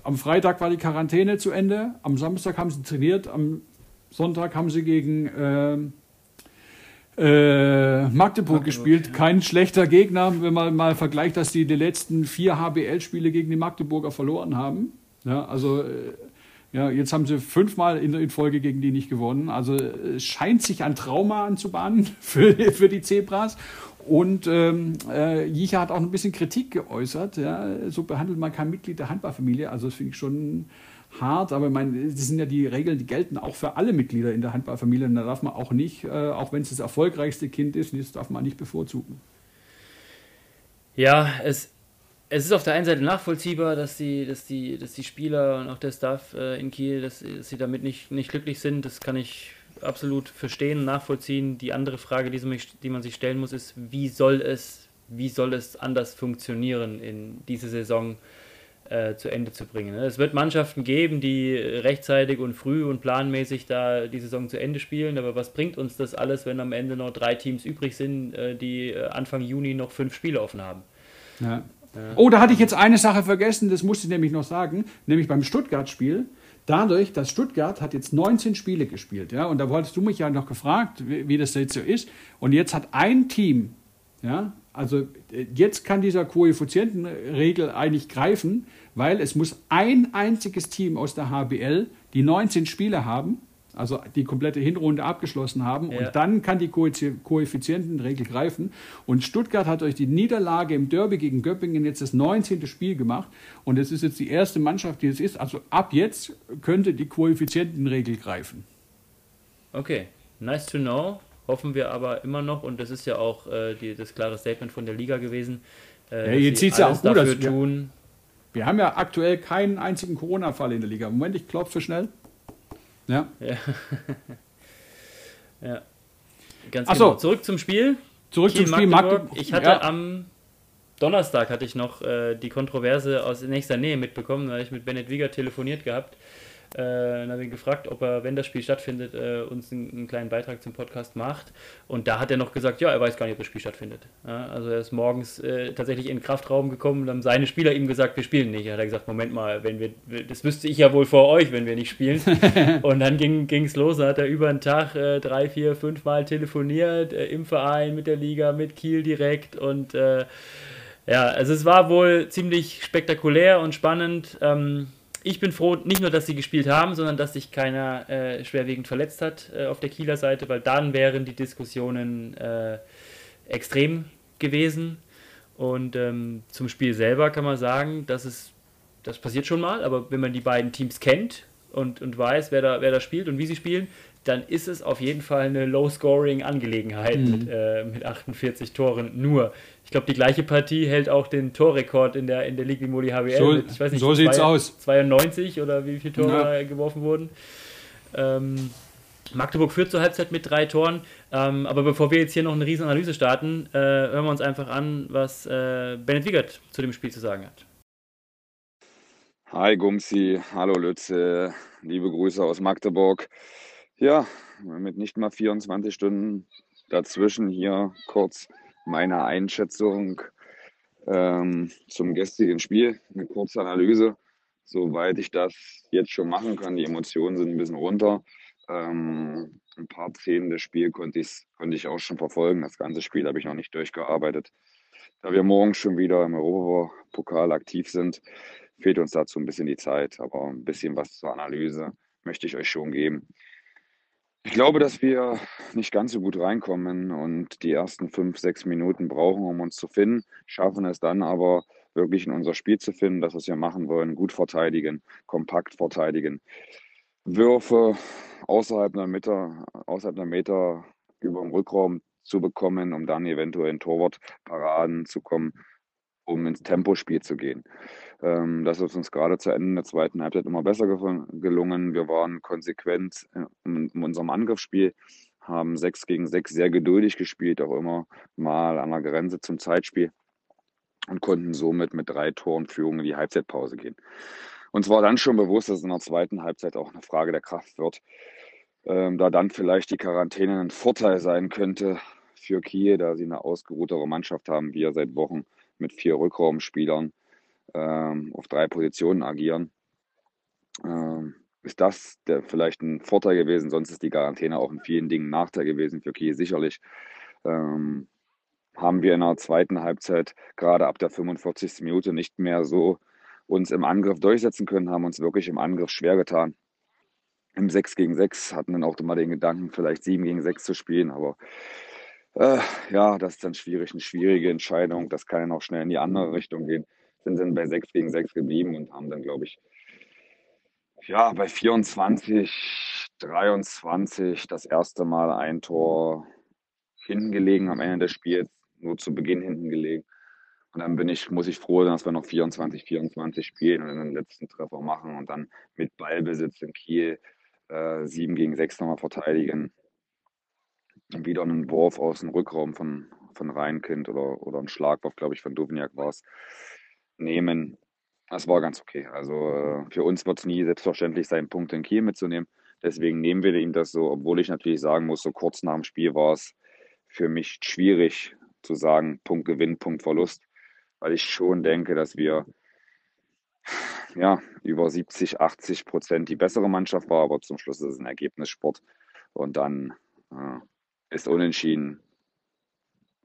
am Freitag war die Quarantäne zu Ende, am Samstag haben sie trainiert, am Sonntag haben sie gegen äh, äh, Magdeburg, Magdeburg, gespielt. Ja. Kein schlechter Gegner, wenn man mal vergleicht, dass die die letzten vier HBL-Spiele gegen die Magdeburger verloren haben. Ja, also äh, ja, jetzt haben sie fünfmal in, in, Folge gegen die nicht gewonnen. Also es scheint sich ein Trauma anzubahnen für, für die Zebras. Und ähm, äh, Jicha hat auch ein bisschen Kritik geäußert. Ja? So behandelt man kein Mitglied der Handballfamilie. Also das finde ich schon hart, aber ich meine, das sind ja die Regeln, die gelten auch für alle Mitglieder in der Handballfamilie. Und da darf man auch nicht, äh, auch wenn es das erfolgreichste Kind ist, das darf man nicht bevorzugen. Ja, es, es ist auf der einen Seite nachvollziehbar, dass die, dass die, dass die Spieler und auch der Staff äh, in Kiel, dass, dass, sie damit nicht, nicht glücklich sind. Das kann ich absolut verstehen, nachvollziehen. Die andere Frage, die, man sich stellen muss, ist, wie soll es, wie soll es anders funktionieren in diese Saison äh, zu Ende zu bringen? Es wird Mannschaften geben, die rechtzeitig und früh und planmäßig da die Saison zu Ende spielen, aber was bringt uns das alles, wenn am Ende noch drei Teams übrig sind, äh, die äh, Anfang Juni noch fünf Spiele offen haben? Ja. Oh, da hatte ich jetzt eine Sache vergessen, das musste ich nämlich noch sagen, nämlich beim Stuttgart-Spiel dadurch, dass Stuttgart hat jetzt 19 Spiele gespielt, ja, und da wolltest du mich ja noch gefragt, wie, wie das jetzt so ist. Und jetzt hat ein Team, ja, also äh, jetzt kann dieser Koeffizientenregel eigentlich greifen, weil es muss ein einziges Team aus der HBL die 19 Spiele haben also die komplette Hinrunde abgeschlossen haben. Ja. Und dann kann die Koeffizientenregel greifen. Und Stuttgart hat durch die Niederlage im Derby gegen Göppingen jetzt das 19. Spiel gemacht. Und es ist jetzt die erste Mannschaft, die es ist. Also ab jetzt könnte die Koeffizientenregel greifen. Okay, nice to know. Hoffen wir aber immer noch, und das ist ja auch äh, die, das klare Statement von der Liga gewesen. Äh, ja, jetzt sieht es ja auch gut aus. Wir, wir haben ja aktuell keinen einzigen Corona-Fall in der Liga. Moment, ich klopfe schnell. Ja. Ja. ja. Ganz Ach genau. So. Zurück zum Spiel. Zurück Kiel zum Spiel Magdeburg. Magdeburg. Ich hatte ja. am Donnerstag hatte ich noch äh, die Kontroverse aus nächster Nähe mitbekommen, weil ich mit Bennett Wieger telefoniert gehabt äh, dann habe ich ihn gefragt, ob er, wenn das Spiel stattfindet, äh, uns einen, einen, kleinen Beitrag zum Podcast macht. Und da hat er noch gesagt, ja, er weiß gar nicht, ob das Spiel stattfindet. Ja, also er ist morgens äh, tatsächlich in den Kraftraum gekommen und haben seine Spieler ihm gesagt, wir spielen nicht. Da hat er gesagt, Moment mal, wenn wir, das wüsste ich ja wohl vor euch, wenn wir nicht spielen. und dann ging es los, da hat er über einen Tag äh, drei, vier, fünf Mal telefoniert, äh, im Verein, mit der Liga, mit Kiel direkt und äh, ja, also es war wohl ziemlich spektakulär und spannend. Ähm, ich bin froh, nicht nur, dass sie gespielt haben, sondern dass sich keiner äh, schwerwiegend verletzt hat äh, auf der Kieler Seite, weil dann wären die Diskussionen äh, extrem gewesen. Und ähm, zum Spiel selber kann man sagen, dass es, das passiert schon mal, aber wenn man die beiden Teams kennt und, und weiß, wer da, wer da spielt und wie sie spielen, dann ist es auf jeden Fall eine Low-Scoring-Angelegenheit mhm. mit, äh, mit 48 Toren nur. Ich glaube, die gleiche Partie hält auch den Torrekord in der, in der Ligue Moli HBL. So, mit, ich weiß nicht, so sieht's zwei, aus. 92 oder wie viele Tore ja. geworfen wurden. Ähm, Magdeburg führt zur Halbzeit mit drei Toren. Ähm, aber bevor wir jetzt hier noch eine riesen Analyse starten, äh, hören wir uns einfach an, was äh, Bennett Wiegert zu dem Spiel zu sagen hat. Hi Gumsi, hallo Lütze, liebe Grüße aus Magdeburg. Ja, mit nicht mal 24 Stunden dazwischen hier kurz meine Einschätzung ähm, zum gestrigen Spiel, eine kurze Analyse, soweit ich das jetzt schon machen kann. Die Emotionen sind ein bisschen runter. Ähm, ein paar Szenen des Spiels konnte, konnte ich auch schon verfolgen. Das ganze Spiel habe ich noch nicht durchgearbeitet. Da wir morgen schon wieder im Europapokal aktiv sind, fehlt uns dazu ein bisschen die Zeit, aber ein bisschen was zur Analyse möchte ich euch schon geben. Ich glaube, dass wir nicht ganz so gut reinkommen und die ersten fünf, sechs Minuten brauchen, um uns zu finden, schaffen es dann aber wirklich in unser Spiel zu finden, das, was wir machen wollen, gut verteidigen, kompakt verteidigen. Würfe außerhalb einer Meter, außerhalb einer Meter über den Rückraum zu bekommen, um dann eventuell in Torwartparaden zu kommen, um ins Tempospiel zu gehen. Ähm, das ist uns gerade zu Ende der zweiten Halbzeit immer besser gelungen. Wir waren konsequent in, in unserem Angriffsspiel, haben 6 gegen 6 sehr geduldig gespielt, auch immer mal an der Grenze zum Zeitspiel und konnten somit mit drei Toren Führung in die Halbzeitpause gehen. Uns war dann schon bewusst, dass es in der zweiten Halbzeit auch eine Frage der Kraft wird, ähm, da dann vielleicht die Quarantäne ein Vorteil sein könnte für Kiel, da sie eine ausgeruhtere Mannschaft haben, wir seit Wochen mit vier Rückraumspielern ähm, auf drei Positionen agieren, ähm, ist das der, vielleicht ein Vorteil gewesen. Sonst ist die Quarantäne auch in vielen Dingen ein Nachteil gewesen für Kiel sicherlich. Ähm, haben wir in der zweiten Halbzeit gerade ab der 45. Minute nicht mehr so uns im Angriff durchsetzen können, haben uns wirklich im Angriff schwer getan. Im 6 gegen 6 hatten dann auch immer den Gedanken, vielleicht 7 gegen 6 zu spielen, aber äh, ja, das ist dann schwierig, eine schwierige Entscheidung. Das kann ja noch schnell in die andere Richtung gehen sind dann bei 6 gegen 6 geblieben und haben dann, glaube ich, ja, bei 24, 23 das erste Mal ein Tor hinten gelegen am Ende des Spiels, nur zu Beginn hinten gelegen. Und dann bin ich, muss ich froh sein, dass wir noch 24, 24 spielen und den letzten Treffer machen und dann mit Ballbesitz in Kiel äh, 7 gegen 6 nochmal verteidigen. Wieder einen Wurf aus dem Rückraum von, von Rheinkind oder, oder ein Schlagwurf, glaube ich, von Duvniak war es nehmen. Das war ganz okay. Also äh, für uns wird es nie selbstverständlich sein, Punkte in Kiel mitzunehmen. Deswegen nehmen wir ihm das so, obwohl ich natürlich sagen muss, so kurz nach dem Spiel war es für mich schwierig zu sagen, Punkt Gewinn, Punkt Verlust, weil ich schon denke, dass wir ja, über 70, 80 Prozent die bessere Mannschaft war, aber zum Schluss ist es ein Ergebnissport. Und dann äh, ist unentschieden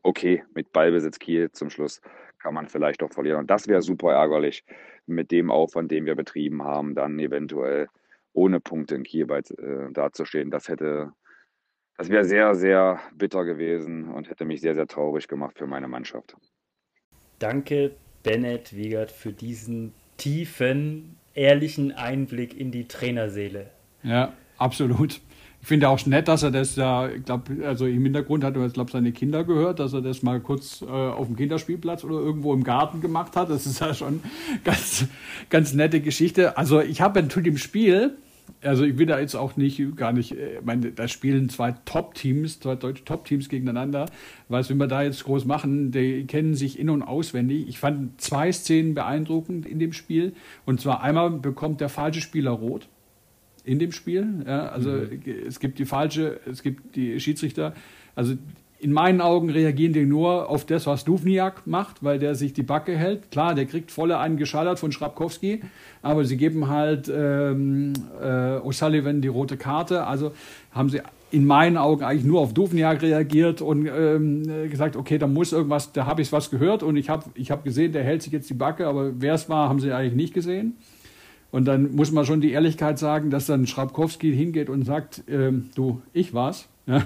okay mit Ballbesitz Kiel zum Schluss kann man vielleicht auch verlieren. Und das wäre super ärgerlich mit dem Aufwand, den wir betrieben haben, dann eventuell ohne Punkte in Kiel bei, äh, dazustehen. Das hätte, das wäre sehr, sehr bitter gewesen und hätte mich sehr, sehr traurig gemacht für meine Mannschaft. Danke, Bennett Wiegert, für diesen tiefen, ehrlichen Einblick in die Trainerseele. Ja, absolut. Ich finde auch nett, dass er das ja, ich glaube, also im Hintergrund hat er, glaube, seine Kinder gehört, dass er das mal kurz äh, auf dem Kinderspielplatz oder irgendwo im Garten gemacht hat. Das ist ja schon ganz, ganz nette Geschichte. Also ich habe zu dem Spiel, also ich will da jetzt auch nicht, gar nicht, äh, ich meine, da spielen zwei Top-Teams, zwei deutsche Top-Teams gegeneinander. Was will wir da jetzt groß machen? Die kennen sich in- und auswendig. Ich fand zwei Szenen beeindruckend in dem Spiel. Und zwar einmal bekommt der falsche Spieler rot in dem Spiel. Ja, also mhm. es gibt die falsche, es gibt die Schiedsrichter. Also in meinen Augen reagieren die nur auf das, was Duvniak macht, weil der sich die Backe hält. Klar, der kriegt volle einen geschallert von Schrapkowski, aber sie geben halt ähm, äh, O'Sullivan die rote Karte. Also haben sie in meinen Augen eigentlich nur auf Duvniak reagiert und ähm, gesagt, okay, da muss irgendwas, da habe ich was gehört und ich habe ich hab gesehen, der hält sich jetzt die Backe, aber wer es war, haben sie eigentlich nicht gesehen. Und dann muss man schon die Ehrlichkeit sagen, dass dann Schrabkowski hingeht und sagt, ähm, du, ich war's. Ja,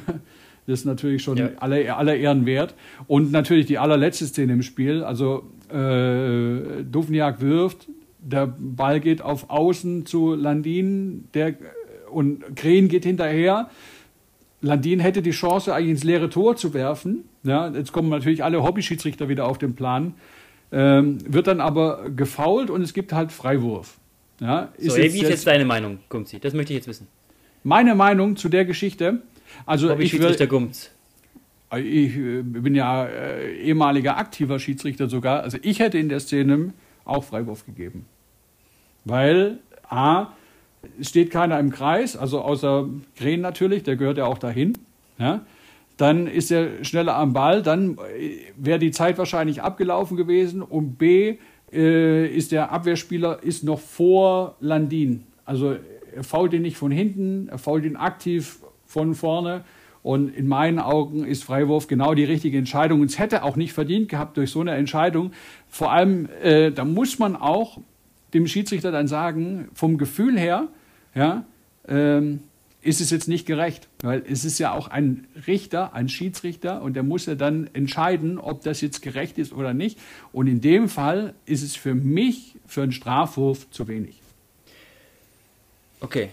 das ist natürlich schon ja. aller, aller Ehren wert. Und natürlich die allerletzte Szene im Spiel. Also äh, Duvniak wirft, der Ball geht auf Außen zu Landin der, und Kren geht hinterher. Landin hätte die Chance, eigentlich ins leere Tor zu werfen. Ja, jetzt kommen natürlich alle Hobby-Schiedsrichter wieder auf den Plan. Ähm, wird dann aber gefault und es gibt halt Freiwurf. Ja, so, jetzt, wie ist jetzt deine Meinung, Gumzi? Das möchte ich jetzt wissen. Meine Meinung zu der Geschichte. Also Hobby ich Schiedsrichter Gumz. Ich äh, bin ja äh, ehemaliger aktiver Schiedsrichter sogar. Also ich hätte in der Szene auch Freiwurf gegeben. Weil A, steht keiner im Kreis, also außer Kren natürlich, der gehört ja auch dahin. Ja? Dann ist er schneller am Ball, dann äh, wäre die Zeit wahrscheinlich abgelaufen gewesen und B, äh, ist der Abwehrspieler ist noch vor Landin. Also er fault ihn nicht von hinten, er fault ihn aktiv von vorne. Und in meinen Augen ist Freiwurf genau die richtige Entscheidung. Und es hätte auch nicht verdient gehabt durch so eine Entscheidung. Vor allem, äh, da muss man auch dem Schiedsrichter dann sagen, vom Gefühl her, ja, ähm, ist es jetzt nicht gerecht, weil es ist ja auch ein Richter, ein Schiedsrichter und der muss ja dann entscheiden, ob das jetzt gerecht ist oder nicht. Und in dem Fall ist es für mich für einen Strafwurf zu wenig. Okay.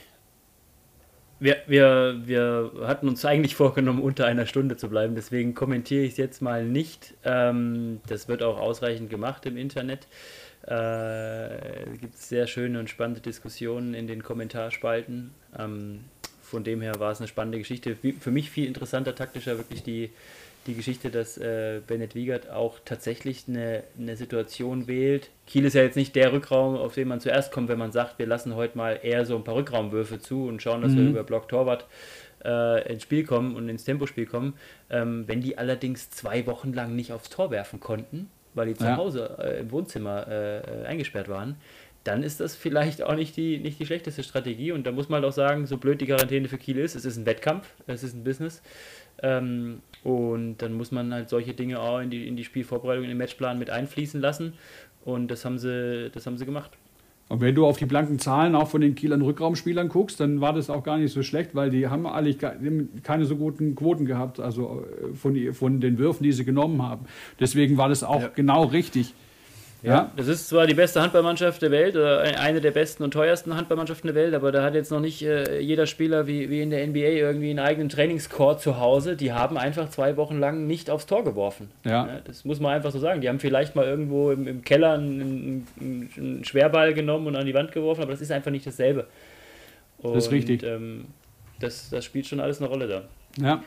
Wir, wir, wir hatten uns eigentlich vorgenommen, unter einer Stunde zu bleiben, deswegen kommentiere ich es jetzt mal nicht. Ähm, das wird auch ausreichend gemacht im Internet. Äh, gibt es sehr schöne und spannende Diskussionen in den Kommentarspalten. Ähm, von dem her war es eine spannende Geschichte. Für mich viel interessanter, taktischer wirklich die, die Geschichte, dass äh, Bennett Wiegert auch tatsächlich eine, eine Situation wählt. Kiel ist ja jetzt nicht der Rückraum, auf den man zuerst kommt, wenn man sagt, wir lassen heute mal eher so ein paar Rückraumwürfe zu und schauen, dass mhm. wir über Block Torwart äh, ins Spiel kommen und ins Tempospiel kommen. Ähm, wenn die allerdings zwei Wochen lang nicht aufs Tor werfen konnten, weil die zu ja. Hause äh, im Wohnzimmer äh, eingesperrt waren, dann ist das vielleicht auch nicht die, nicht die schlechteste Strategie. Und da muss man halt auch sagen, so blöd die Quarantäne für Kiel ist, es ist ein Wettkampf, es ist ein Business. Ähm, und dann muss man halt solche Dinge auch in die, in die Spielvorbereitung, in den Matchplan mit einfließen lassen. Und das haben sie, das haben sie gemacht. Und wenn du auf die blanken Zahlen auch von den Kielern Rückraumspielern guckst, dann war das auch gar nicht so schlecht, weil die haben eigentlich keine so guten Quoten gehabt, also äh, von, von den Würfen, die sie genommen haben. Deswegen war das auch ja. genau richtig. Ja, das ist zwar die beste Handballmannschaft der Welt oder eine der besten und teuersten Handballmannschaften der Welt, aber da hat jetzt noch nicht äh, jeder Spieler wie, wie in der NBA irgendwie einen eigenen Trainingscore zu Hause. Die haben einfach zwei Wochen lang nicht aufs Tor geworfen. Ja. ja das muss man einfach so sagen. Die haben vielleicht mal irgendwo im, im Keller einen, einen, einen, Schwerball genommen und an die Wand geworfen, aber das ist einfach nicht dasselbe. Und, das ist richtig. Ähm, das, das spielt schon alles eine Rolle da. Ja.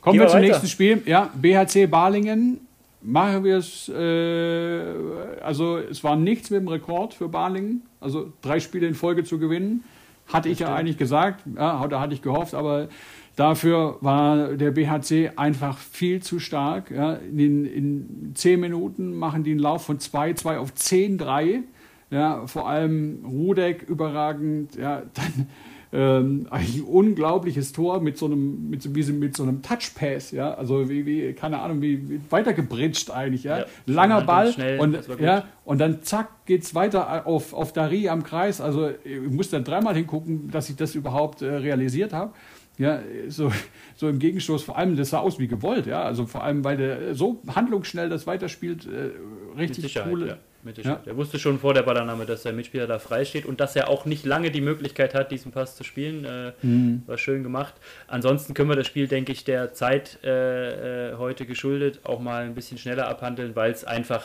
Kommen Gehen wir zum weiter. nächsten Spiel. Ja, BHC Balingen machen wir es, äh, also es war nichts mit dem Rekord für Balingen, also drei Spiele in Folge zu gewinnen, hatte ich ja eigentlich gesagt, ja, da hatte ich gehofft, aber dafür war der BHC einfach viel zu stark. Ja. In, in zehn Minuten machen die einen Lauf von 2-2 auf 10-3. Ja, vor allem Rudek überragend. Ja, dann ähm, ein unglaubliches Tor mit so einem, mit, so, mit so einem Touchpass, ja, also wie, wie keine Ahnung, wie, wie weitergebritscht eigentlich, ja, Ja, langer Ball schnell, und ja, und dann zack geht's weiter auf, auf Dari am Kreis, also ich muss dann dreimal hingucken, dass ich das überhaupt äh, realisiert habe. Ja, so, so im Gegenstoß, vor allem, das sah aus wie gewollt, ja. Also vor allem, weil der so handlungsschnell das weiterspielt, äh, richtig coole. ja. Mit Sicherheit. Er wusste schon vor der Ballannahme, dass der Mitspieler da frei steht und dass er auch nicht lange die Möglichkeit hat, diesen Pass zu spielen. Äh, Mhm. War schön gemacht. Ansonsten können wir das Spiel, denke ich, der Zeit äh, äh, heute geschuldet auch mal ein bisschen schneller abhandeln, weil es einfach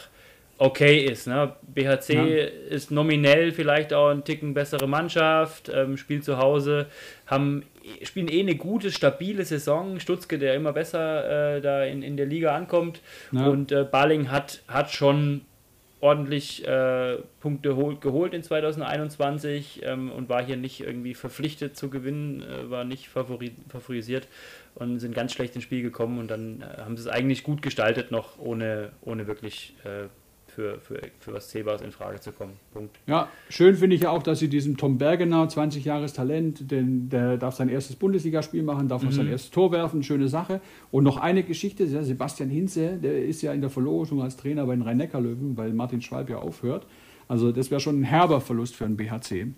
okay ist. Ne? BHC Ja. ist nominell vielleicht auch ein Ticken bessere Mannschaft, ähm, spielt zu Hause, haben, spielen eh eine gute, stabile Saison. Stutzke, der immer besser äh, da in, in der Liga ankommt. Ja. Und äh, Baling hat, hat schon ordentlich äh, Punkte hol, geholt in 2021 ähm, und war hier nicht irgendwie verpflichtet zu gewinnen, äh, war nicht favori favorisiert und sind ganz schlecht ins Spiel gekommen und dann äh, haben sie es eigentlich gut gestaltet, noch ohne, ohne wirklich äh, für, für, für was Zählbares in Frage zu kommen. Punkt. Ja, schön finde ich ja auch, dass sie diesem Tom Bergener, 20 Jahres Talent, den, der darf sein erstes Bundesligaspiel machen, darf auch sein erstes Tor werfen, schöne Sache. Und noch eine Geschichte, ja, Sebastian Hinze, der ist ja in der Verlosung als Trainer bei den Rhein-Neckar-Löwen, weil Martin Schwalb ja aufhört. Also das wäre schon ein herber Verlust für den BHC.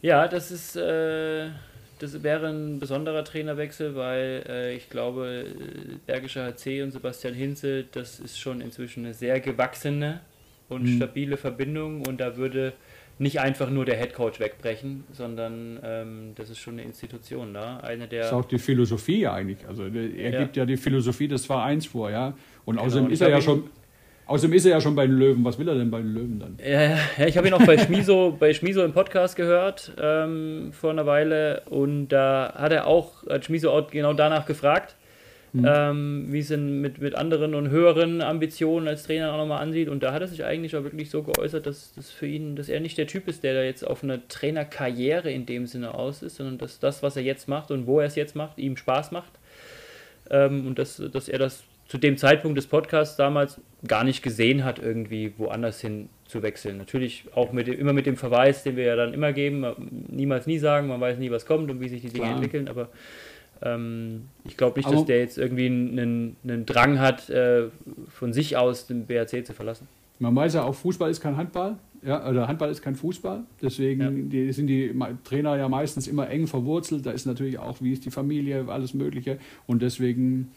Ja, das ist äh, das wäre ein besonderer Trainerwechsel, weil äh, ich glaube, Bergischer HC und Sebastian Hinze, das ist schon inzwischen eine sehr gewachsene und Mhm. stabile Verbindung und da würde nicht einfach nur der Headcoach wegbrechen, sondern ähm, das ist schon eine Institution da. Eine Das der ist auch die Philosophie ja eigentlich. Also er Ja. gibt ja die Philosophie des Vereins vor, ja. Und außerdem und ist er ja schon. Außerdem ist er ja schon bei den Löwen. Was will er denn bei den Löwen dann? Ja, ich habe ihn auch bei Schmiso, bei Schmiso im Podcast gehört ähm, vor einer Weile. Und da hat er auch, hat Schmiso auch genau danach gefragt, ähm, wie es denn mit, mit anderen und höheren Ambitionen als Trainer auch nochmal ansieht. Und da hat er sich eigentlich auch wirklich so geäußert, dass das für ihn, dass er nicht der Typ ist, der da jetzt auf eine Trainerkarriere in dem Sinne aus ist, sondern dass das, was er jetzt macht und wo er es jetzt macht, ihm Spaß macht. Ähm, und dass, dass er das zu dem Zeitpunkt des Podcasts damals gar nicht gesehen hat, irgendwie woanders hin zu wechseln. Natürlich auch mit immer mit dem Verweis, den wir ja dann immer geben, niemals nie sagen, man weiß nie, was kommt und wie sich die Dinge Klar. entwickeln, aber ähm, ich glaube nicht, Aber- dass der jetzt irgendwie einen, einen Drang hat, äh, von sich aus den BRC zu verlassen. Man weiß ja auch, Fußball ist kein Handball. Ja, oder Handball ist kein Fußball. Deswegen Ja. die, sind die Trainer ja meistens immer eng verwurzelt. Da ist natürlich auch, wie ist die Familie, alles Mögliche. Und deswegen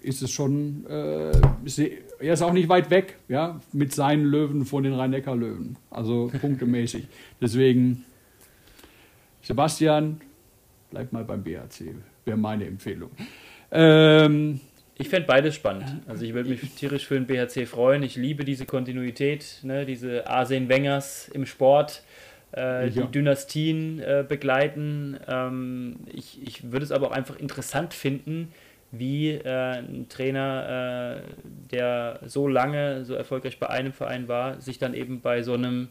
ist es schon, äh, er ist auch nicht weit weg, ja, mit seinen Löwen von den Rhein-Neckar-Löwen. Also punktemäßig. Deswegen, Sebastian, bleib mal beim BHC, wäre meine Empfehlung. Ähm, Ich fände beides spannend. Also ich würde mich tierisch für den BHC freuen. Ich liebe diese Kontinuität, ne? diese Arsene Wengers im Sport, äh, die Dynastien äh, begleiten. Ähm, ich, ich würde es aber auch einfach interessant finden, wie äh, ein Trainer, äh, der so lange so erfolgreich bei einem Verein war, sich dann eben bei so einem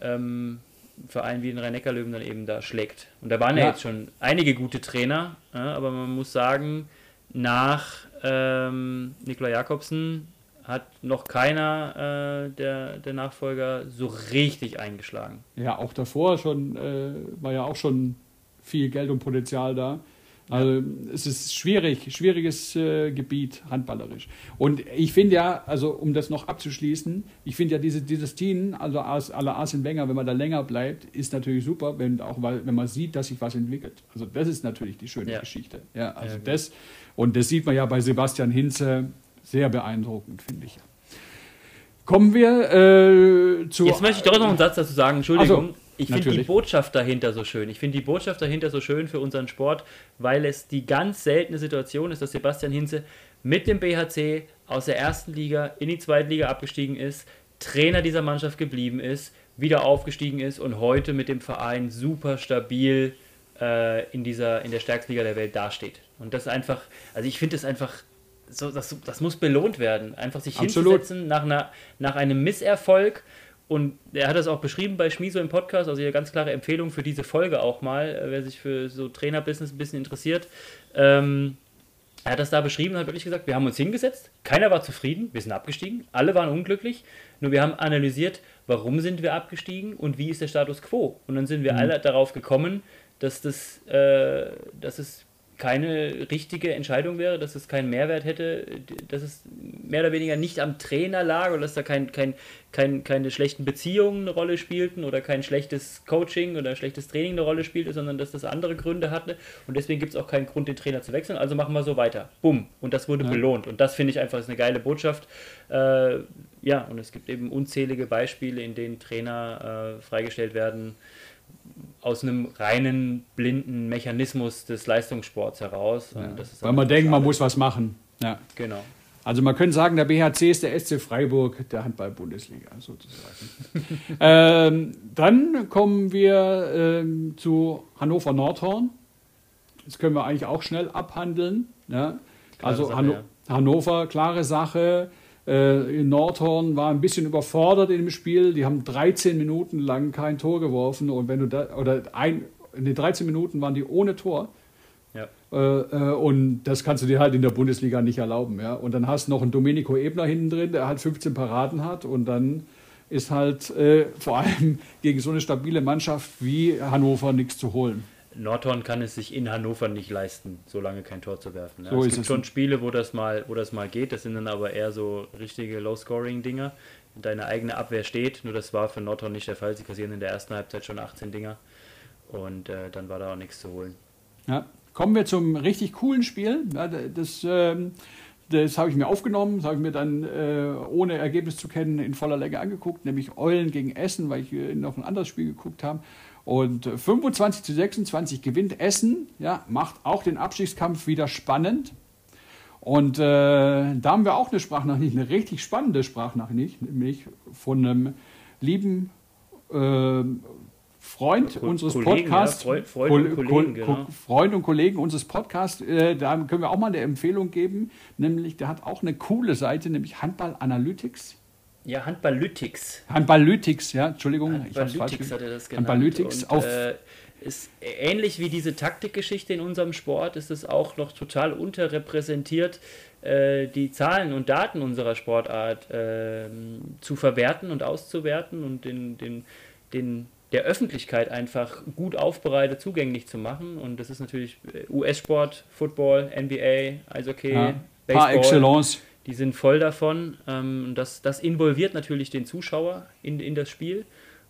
ähm, Verein wie den Rhein-Neckar-Löwen dann eben da schlägt. Und da waren ja, Ja. jetzt schon einige gute Trainer, ja, aber man muss sagen, nach ähm, Nikola Jakobsen hat noch keiner äh, der, der Nachfolger so richtig eingeschlagen. Ja, auch davor schon äh, war ja auch schon viel Geld und Potenzial da. Also es ist schwierig, schwieriges äh, Gebiet handballerisch. Und ich finde ja, also um das noch abzuschließen, ich finde ja diese, dieses Team, also la Arsene Wenger, wenn man da länger bleibt, ist natürlich super, wenn auch weil, wenn man sieht, dass sich was entwickelt. Also das ist natürlich die schöne Ja. Geschichte. Ja, also Ja, gut. das und das sieht man ja bei Sebastian Hinze sehr beeindruckend, finde ich. Kommen wir äh, zu Jetzt möchte ich doch noch einen Satz dazu sagen, Entschuldigung. Also, ich finde die. Botschaft dahinter so schön. Ich finde die Botschaft dahinter so schön für unseren Sport, weil es die ganz seltene Situation ist, dass Sebastian Hinze mit dem BHC aus der ersten Liga in die zweite Liga abgestiegen ist, Trainer dieser Mannschaft geblieben ist, wieder aufgestiegen ist und heute mit dem Verein super stabil äh, in, dieser, in der stärksten Liga der Welt dasteht. Und das einfach, also ich finde es einfach, so, das, das muss belohnt werden. Einfach sich Absolut. hinzusetzen nach, einer, nach einem Misserfolg. Und er hat das auch beschrieben bei Schmiso im Podcast, also eine ganz klare Empfehlung für diese Folge auch mal, äh, wer sich für so Trainerbusiness ein bisschen interessiert. Ähm, er hat das da beschrieben und hat wirklich gesagt, wir haben uns hingesetzt, keiner war zufrieden, wir sind abgestiegen, alle waren unglücklich, nur wir haben analysiert, warum sind wir abgestiegen und wie ist der Status quo. Und dann sind wir Mhm. alle darauf gekommen, dass das, äh, dass es keine richtige Entscheidung wäre, dass es keinen Mehrwert hätte, dass es mehr oder weniger nicht am Trainer lag oder dass da kein, kein, kein, keine schlechten Beziehungen eine Rolle spielten oder kein schlechtes Coaching oder schlechtes Training eine Rolle spielte, sondern dass das andere Gründe hatte und deswegen gibt es auch keinen Grund, den Trainer zu wechseln, also machen wir so weiter. Bumm. Und das wurde Ja. belohnt und das finde ich einfach ist eine geile Botschaft. Äh, ja, und es gibt eben unzählige Beispiele, in denen Trainer äh, freigestellt werden, aus einem reinen blinden Mechanismus des Leistungssports heraus. Ist Weil man denkt, man muss was machen. Ja. Genau. Also man könnte sagen, der BHC ist der SC Freiburg der Handball-Bundesliga sozusagen. ähm, dann kommen wir ähm, zu Hannover Nordhorn. Das können wir eigentlich auch schnell abhandeln. Ja? Also Hanno ja. Hannover, klare Sache. Äh, Nordhorn war ein bisschen überfordert in dem Spiel. Die haben 13 Minuten lang kein Tor geworfen und wenn du da oder ein, in den 13 Minuten waren die ohne Tor. Ja. Äh, äh, und das kannst du dir halt in der Bundesliga nicht erlauben. Ja? Und dann hast du noch einen Domenico Ebner hinten drin, der halt 15 Paraden hat. Und dann ist halt äh, vor allem gegen so eine stabile Mannschaft wie Hannover nichts zu holen. Nordhorn kann es sich in Hannover nicht leisten, so lange kein Tor zu werfen. Ja. So es gibt es. schon Spiele, wo das mal, wo das mal geht. Das sind dann aber eher so richtige Low-Scoring-Dinger. Deine eigene Abwehr steht. Nur das war für Nordhorn nicht der Fall. Sie kassieren in der ersten Halbzeit schon 18 Dinger. Und äh, dann war da auch nichts zu holen. Ja. Kommen wir zum richtig coolen Spiel. Ja, das ähm, das habe ich mir aufgenommen, das habe ich mir dann äh, ohne Ergebnis zu kennen in voller Länge angeguckt, nämlich Eulen gegen Essen, weil ich äh, noch ein anderes Spiel geguckt habe. Und äh, 25 zu 26 gewinnt Essen, ja, macht auch den Abstiegskampf wieder spannend. Und äh, da haben wir auch eine Sprachnachricht, eine richtig spannende Sprachnachricht, nämlich von einem lieben äh, Freund Ko- unseres Kollegen, Podcasts, ja, Freund- Freund und Kol- Kollegen, Kol- genau. Freund und Kollegen unseres Podcasts, äh, da können wir auch mal eine Empfehlung geben, nämlich der hat auch eine coole Seite, nämlich Handball Analytics. Ja, Handballytics. Handballytics, ja, Entschuldigung, Handballytics hat er das genannt. Handballytics auf äh, ist ähnlich wie diese Taktikgeschichte in unserem Sport, ist es auch noch total unterrepräsentiert, äh, die Zahlen und Daten unserer Sportart ähm, zu verwerten und auszuwerten und den, den, den, der Öffentlichkeit einfach gut aufbereitet zugänglich zu machen. Und das ist natürlich äh, US-Sport, Football, NBA, Eishockey, ja, par Baseball. excellence. Die sind voll davon. Ähm, das, das involviert natürlich den Zuschauer in, in das Spiel.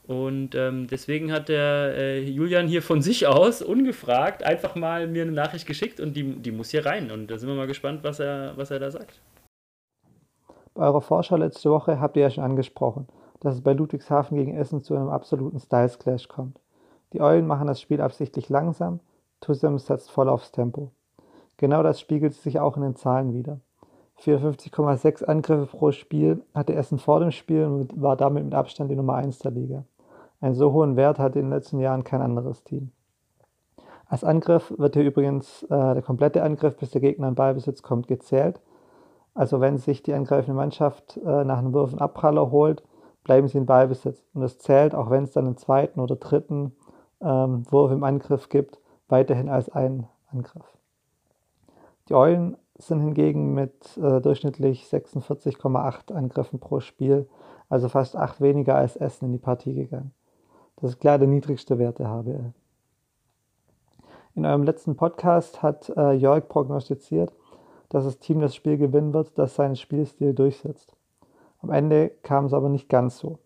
Und ähm, deswegen hat der äh, Julian hier von sich aus, ungefragt, einfach mal mir eine Nachricht geschickt und die, die muss hier rein. Und da sind wir mal gespannt, was er, was er da sagt. Bei eurer Vorschau letzte Woche habt ihr ja schon angesprochen, dass es bei Ludwigshafen gegen Essen zu einem absoluten Styles Clash kommt. Die Eulen machen das Spiel absichtlich langsam, Tussem setzt voll aufs Tempo. Genau das spiegelt sich auch in den Zahlen wieder. 54,6 Angriffe pro Spiel hatte Essen vor dem Spiel und war damit mit Abstand die Nummer 1 der Liga. Einen so hohen Wert hatte in den letzten Jahren kein anderes Team. Als Angriff wird hier übrigens äh, der komplette Angriff, bis der Gegner in Ballbesitz kommt, gezählt. Also wenn sich die angreifende Mannschaft äh, nach einem Wurf einen Abpraller holt, bleiben sie in Ballbesitz. Und das zählt, auch wenn es dann einen zweiten oder dritten ähm, Wurf im Angriff gibt, weiterhin als ein Angriff. Die Eulen sind hingegen mit äh, durchschnittlich 46,8 Angriffen pro Spiel, also fast acht weniger als Essen in die Partie gegangen. Das ist klar der niedrigste Wert der HBL. In eurem letzten Podcast hat äh, Jörg prognostiziert, dass das Team das Spiel gewinnen wird, das seinen Spielstil durchsetzt. Am Ende kam es aber nicht ganz so.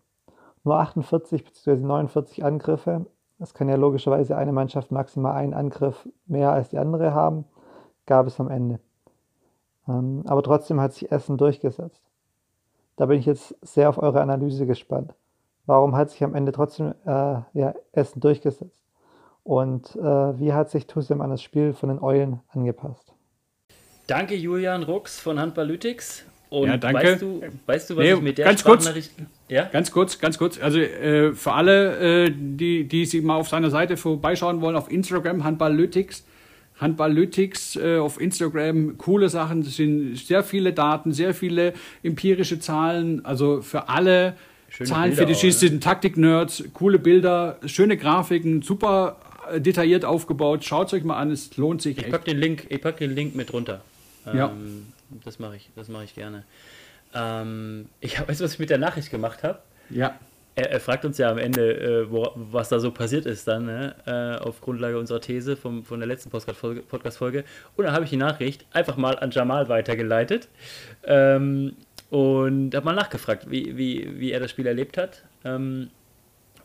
Nur 48 bzw. 49 Angriffe, das kann ja logischerweise eine Mannschaft maximal einen Angriff mehr als die andere haben, gab es am Ende. Ähm, aber trotzdem hat sich Essen durchgesetzt. Da bin ich jetzt sehr auf eure Analyse gespannt. Warum hat sich am Ende trotzdem äh, ja, Essen durchgesetzt? Und äh, wie hat sich Tusem an das Spiel von den Eulen angepasst? Danke, Julian Rux von Handballytics. Und Ja, danke. Weißt du, weißt du was Nee, ich mit der ganz kurz. Sprachnachricht... Ja? Ganz kurz, ganz kurz. Also äh, für alle, äh, die, die Sie mal auf seiner Seite vorbeischauen wollen, auf Instagram, Handballytics. Handballytics äh, auf Instagram, coole Sachen. Es sind sehr viele Daten, sehr viele empirische Zahlen. Also für alle Schöne Zahlenfetischisten, Taktik-Nerds, coole Bilder, schöne Grafiken, super äh, detailliert aufgebaut. Schaut es euch mal an, es lohnt sich Ich echt. pack den Link, ich pack den Link mit runter. Ja. Ähm, das mache ich, das mache ich gerne. Ähm, ich du, was ich mit der Nachricht gemacht habe? Ja. Er, er, fragt uns ja am Ende, äh, wo, was da so passiert ist dann, ne? äh, auf Grundlage unserer These vom, von der letzten Podcast-Folge. Und dann habe ich die Nachricht einfach mal an Jamal weitergeleitet ähm, und habe mal nachgefragt, wie, wie, wie er das Spiel erlebt hat. Ähm,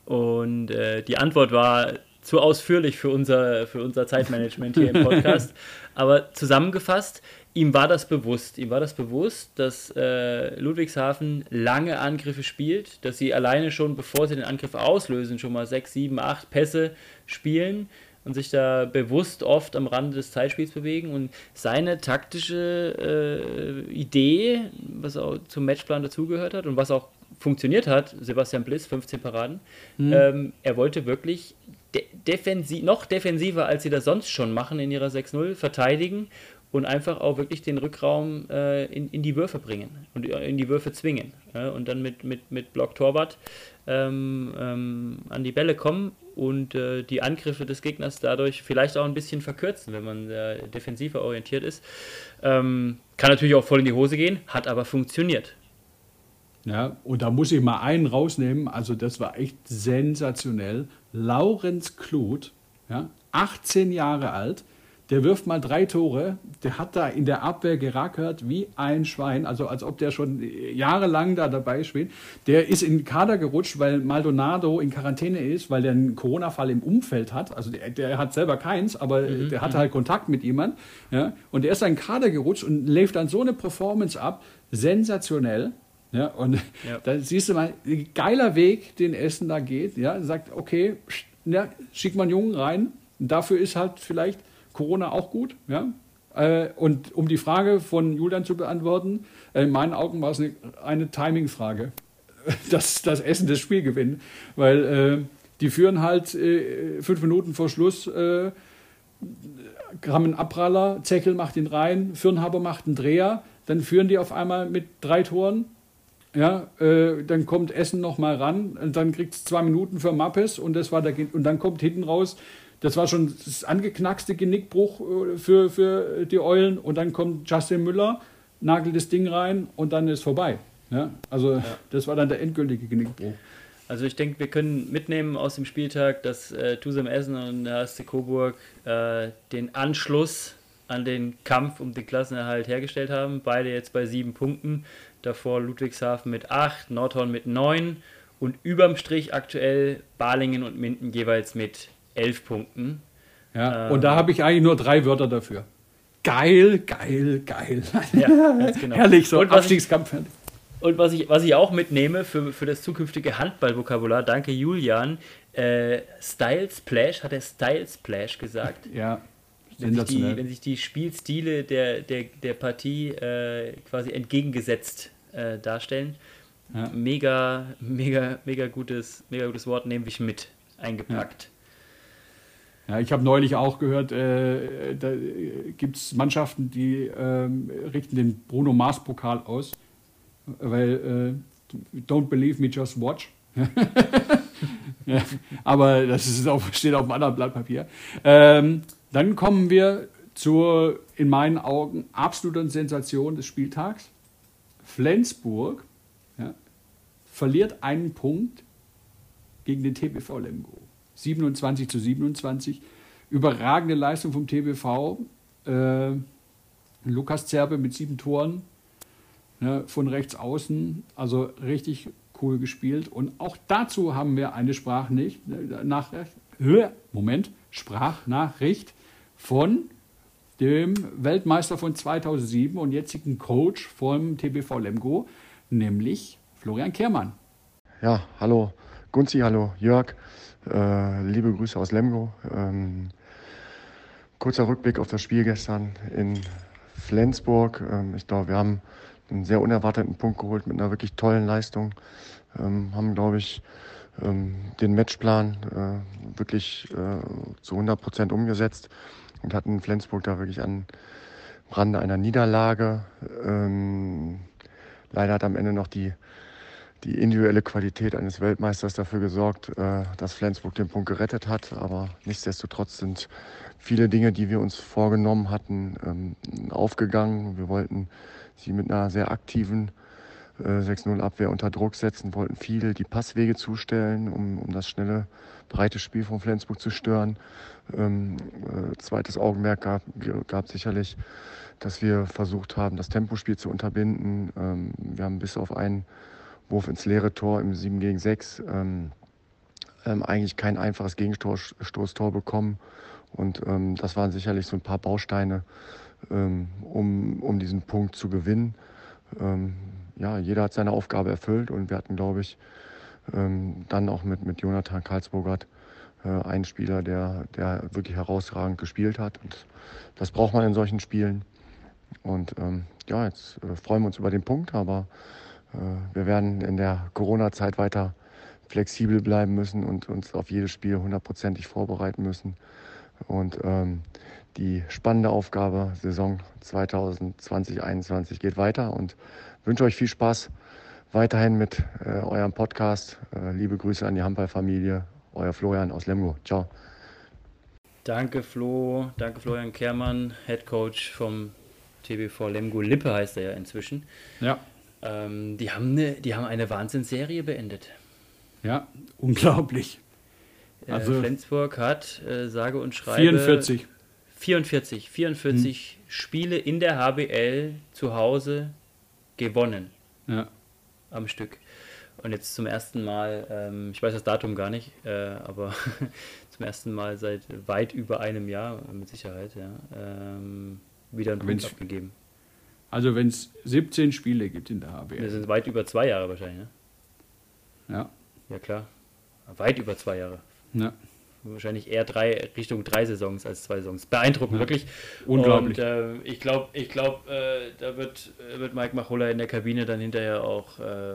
und äh, die Antwort war zu ausführlich für unser, für unser Zeitmanagement hier im Podcast. Aber zusammengefasst, ihm war das bewusst. Ihm war das bewusst, dass äh, Ludwigshafen lange Angriffe spielt, dass sie alleine schon, bevor sie den Angriff auslösen, schon mal sechs, sieben, acht Pässe spielen und sich da bewusst oft am Rande des Zeitspiels bewegen. Und seine taktische äh, Idee, was auch zum Matchplan dazugehört hat und was auch funktioniert hat, Sebastian Bliss, 15 Paraden, mhm. ähm, er wollte wirklich de defensiv, noch defensiver, als sie das sonst schon machen in ihrer 6-0, verteidigen und einfach auch wirklich den Rückraum äh, in, in die Würfe bringen und in die Würfe zwingen. Ja, und dann mit, mit, mit Block Torwart ähm, ähm, an die Bälle kommen und äh, die Angriffe des Gegners dadurch vielleicht auch ein bisschen verkürzen, wenn man äh, defensiver orientiert ist. Ähm, kann natürlich auch voll in die Hose gehen, hat aber funktioniert. Ja, und da muss ich mal einen rausnehmen, also das war echt sensationell. Laurenz Kluth, ja, 18 Jahre alt, der wirft mal drei Tore, der hat da in der Abwehr gerackert wie ein Schwein, also als ob der schon jahrelang da dabei spielt. Der ist in den Kader gerutscht, weil Maldonado in Quarantäne ist, weil der einen Corona-Fall im Umfeld hat. Also der, der, hat selber keins, aber mhm. der hatte halt Kontakt mit jemand. Ja? Und der ist in den Kader gerutscht und läuft dann so eine Performance ab, sensationell. Ja, und ja. da siehst du mal, geiler Weg, den Essen da geht. Ja, sagt, okay, ja, schick mal einen Jungen rein. Dafür ist halt vielleicht Corona auch gut. Ja? Äh, und um die Frage von Julian zu beantworten, äh, in meinen Augen war es eine, eine Timing-Frage, dass das Essen das Spiel gewinnt. Weil äh, die führen halt äh, fünf Minuten vor Schluss, äh, haben einen Abpraller, Zeckel macht ihn rein, Firnhaber macht einen Dreher, dann führen die auf einmal mit drei Toren ja, äh, dann kommt Essen noch mal ran, und dann kriegt es zwei Minuten für Mappes und das war der, und dann kommt hinten raus, das war schon das angeknackste Genickbruch äh, für, für die Eulen und dann kommt Justin Müller, nagelt das Ding rein und dann ist vorbei. Ja, also ja. das war dann der endgültige Genickbruch. Also ich denke, wir können mitnehmen aus dem Spieltag, dass äh, Tusem Essen und der HSC Coburg äh, den Anschluss an den Kampf um den Klassenerhalt hergestellt haben. Beide jetzt bei sieben Punkten davor Ludwigshafen mit 8, Nordhorn mit 9 und überm Strich aktuell Balingen und Minden jeweils mit 11 Punkten. Ja, ähm, und da habe ich eigentlich nur drei Wörter dafür. Geil, geil, geil. Ja, genau. Herrlich, so und Abstiegskampf. Ich, und was ich, was ich auch mitnehme für, für das zukünftige Handballvokabular, danke Julian, äh, Style Splash, hat er Style Splash gesagt? Ja. Wenn sich, die, wenn sich die Spielstile der, der, der Partie äh, quasi entgegengesetzt äh, darstellen. Ja. Mega, mega, mega gutes, mega gutes Wort, nehme ich mit eingepackt. Ja. ja ich habe neulich auch gehört, äh, da gibt es Mannschaften, die ähm, richten den Bruno Mars Pokal aus, weil äh, Don't believe me, just watch. ja, aber das ist auf, steht auf einem anderen Blatt Papier. Ähm, dann kommen wir zur, in meinen Augen, absoluten Sensation des Spieltags. Flensburg ja, verliert einen Punkt gegen den TBV Lemgo. 27 zu 27. Überragende Leistung vom TBV. Äh, Lukas Zerbe mit sieben Toren ja, von rechts außen. Also richtig cool gespielt. Und auch dazu haben wir eine Sprachnachricht. Moment, Sprachnachricht von dem Weltmeister von 2007 und jetzigen Coach vom TBV Lemgo, nämlich Florian Kehrmann. Ja, hallo Gunzi, hallo Jörg, äh, liebe Grüße aus Lemgo. Ähm, kurzer Rückblick auf das Spiel gestern in Flensburg. Ähm, ich glaube, wir haben einen sehr unerwarteten Punkt geholt mit einer wirklich tollen Leistung. Ähm, haben, glaube ich, ähm, den Matchplan äh, wirklich äh, zu 100 Prozent umgesetzt und hatten Flensburg da wirklich an Rande einer Niederlage. Ähm, leider hat am Ende noch die, die individuelle Qualität eines Weltmeisters dafür gesorgt, äh, dass Flensburg den Punkt gerettet hat. Aber nichtsdestotrotz sind viele Dinge, die wir uns vorgenommen hatten, ähm, aufgegangen. Wir wollten sie mit einer sehr aktiven äh, 6-0 Abwehr unter Druck setzen, wollten viel die Passwege zustellen, um, um das schnelle, breite Spiel von Flensburg zu stören. Ähm, äh, zweites Augenmerk gab, gab sicherlich, dass wir versucht haben, das Tempospiel zu unterbinden. Ähm, wir haben bis auf einen Wurf ins leere Tor im 7 gegen 6 ähm, ähm, eigentlich kein einfaches Gegenstoßtor bekommen. Und ähm, das waren sicherlich so ein paar Bausteine, ähm, um, um diesen Punkt zu gewinnen. Ja, jeder hat seine Aufgabe erfüllt und wir hatten, glaube ich, dann auch mit, mit Jonathan Karlsburgert äh, einen Spieler, der, der wirklich herausragend gespielt hat. Und das braucht man in solchen Spielen. Und ähm, ja, jetzt äh, freuen wir uns über den Punkt, aber äh, wir werden in der Corona-Zeit weiter flexibel bleiben müssen und uns auf jedes Spiel hundertprozentig vorbereiten müssen. Und ähm, die spannende Aufgabe Saison 2020-2021 geht weiter und wünsche euch viel Spaß weiterhin mit äh, eurem Podcast. Äh, liebe Grüße an die Handballfamilie. Euer Florian aus Lemgo. Ciao. Danke Flo, danke Florian Kehrmann, Head Coach vom TBV Lemgo Lippe heißt er ja inzwischen. Ja. Ähm, die, haben eine, die haben eine Wahnsinnsserie beendet. Ja, unglaublich. Äh, Also- Flensburg hat, äh, sage und schreibe, 44. 44, 44 Hm. Spiele in der HBL zu Hause gewonnen Ja. am Stück. Und jetzt zum ersten Mal, ähm, ich weiß das Datum gar nicht, äh, aber zum ersten Mal seit weit über einem Jahr, mit Sicherheit, ja, ähm, wieder einen Punkt Wenn's- abgegeben. Also wenn es 17 Spiele gibt in der Das HBL. sind weit über zwei Jahre wahrscheinlich, ne? Ja. Ja klar. Weit über zwei Jahre. ja. Wahrscheinlich eher drei Richtung drei Saisons als zwei Saisons. Beeindruckend, Ja. wirklich. Unglaublich. Und äh, ich glaube, ich glaub, äh, da wird, äh, wird Mike Machulla in der Kabine dann hinterher auch äh,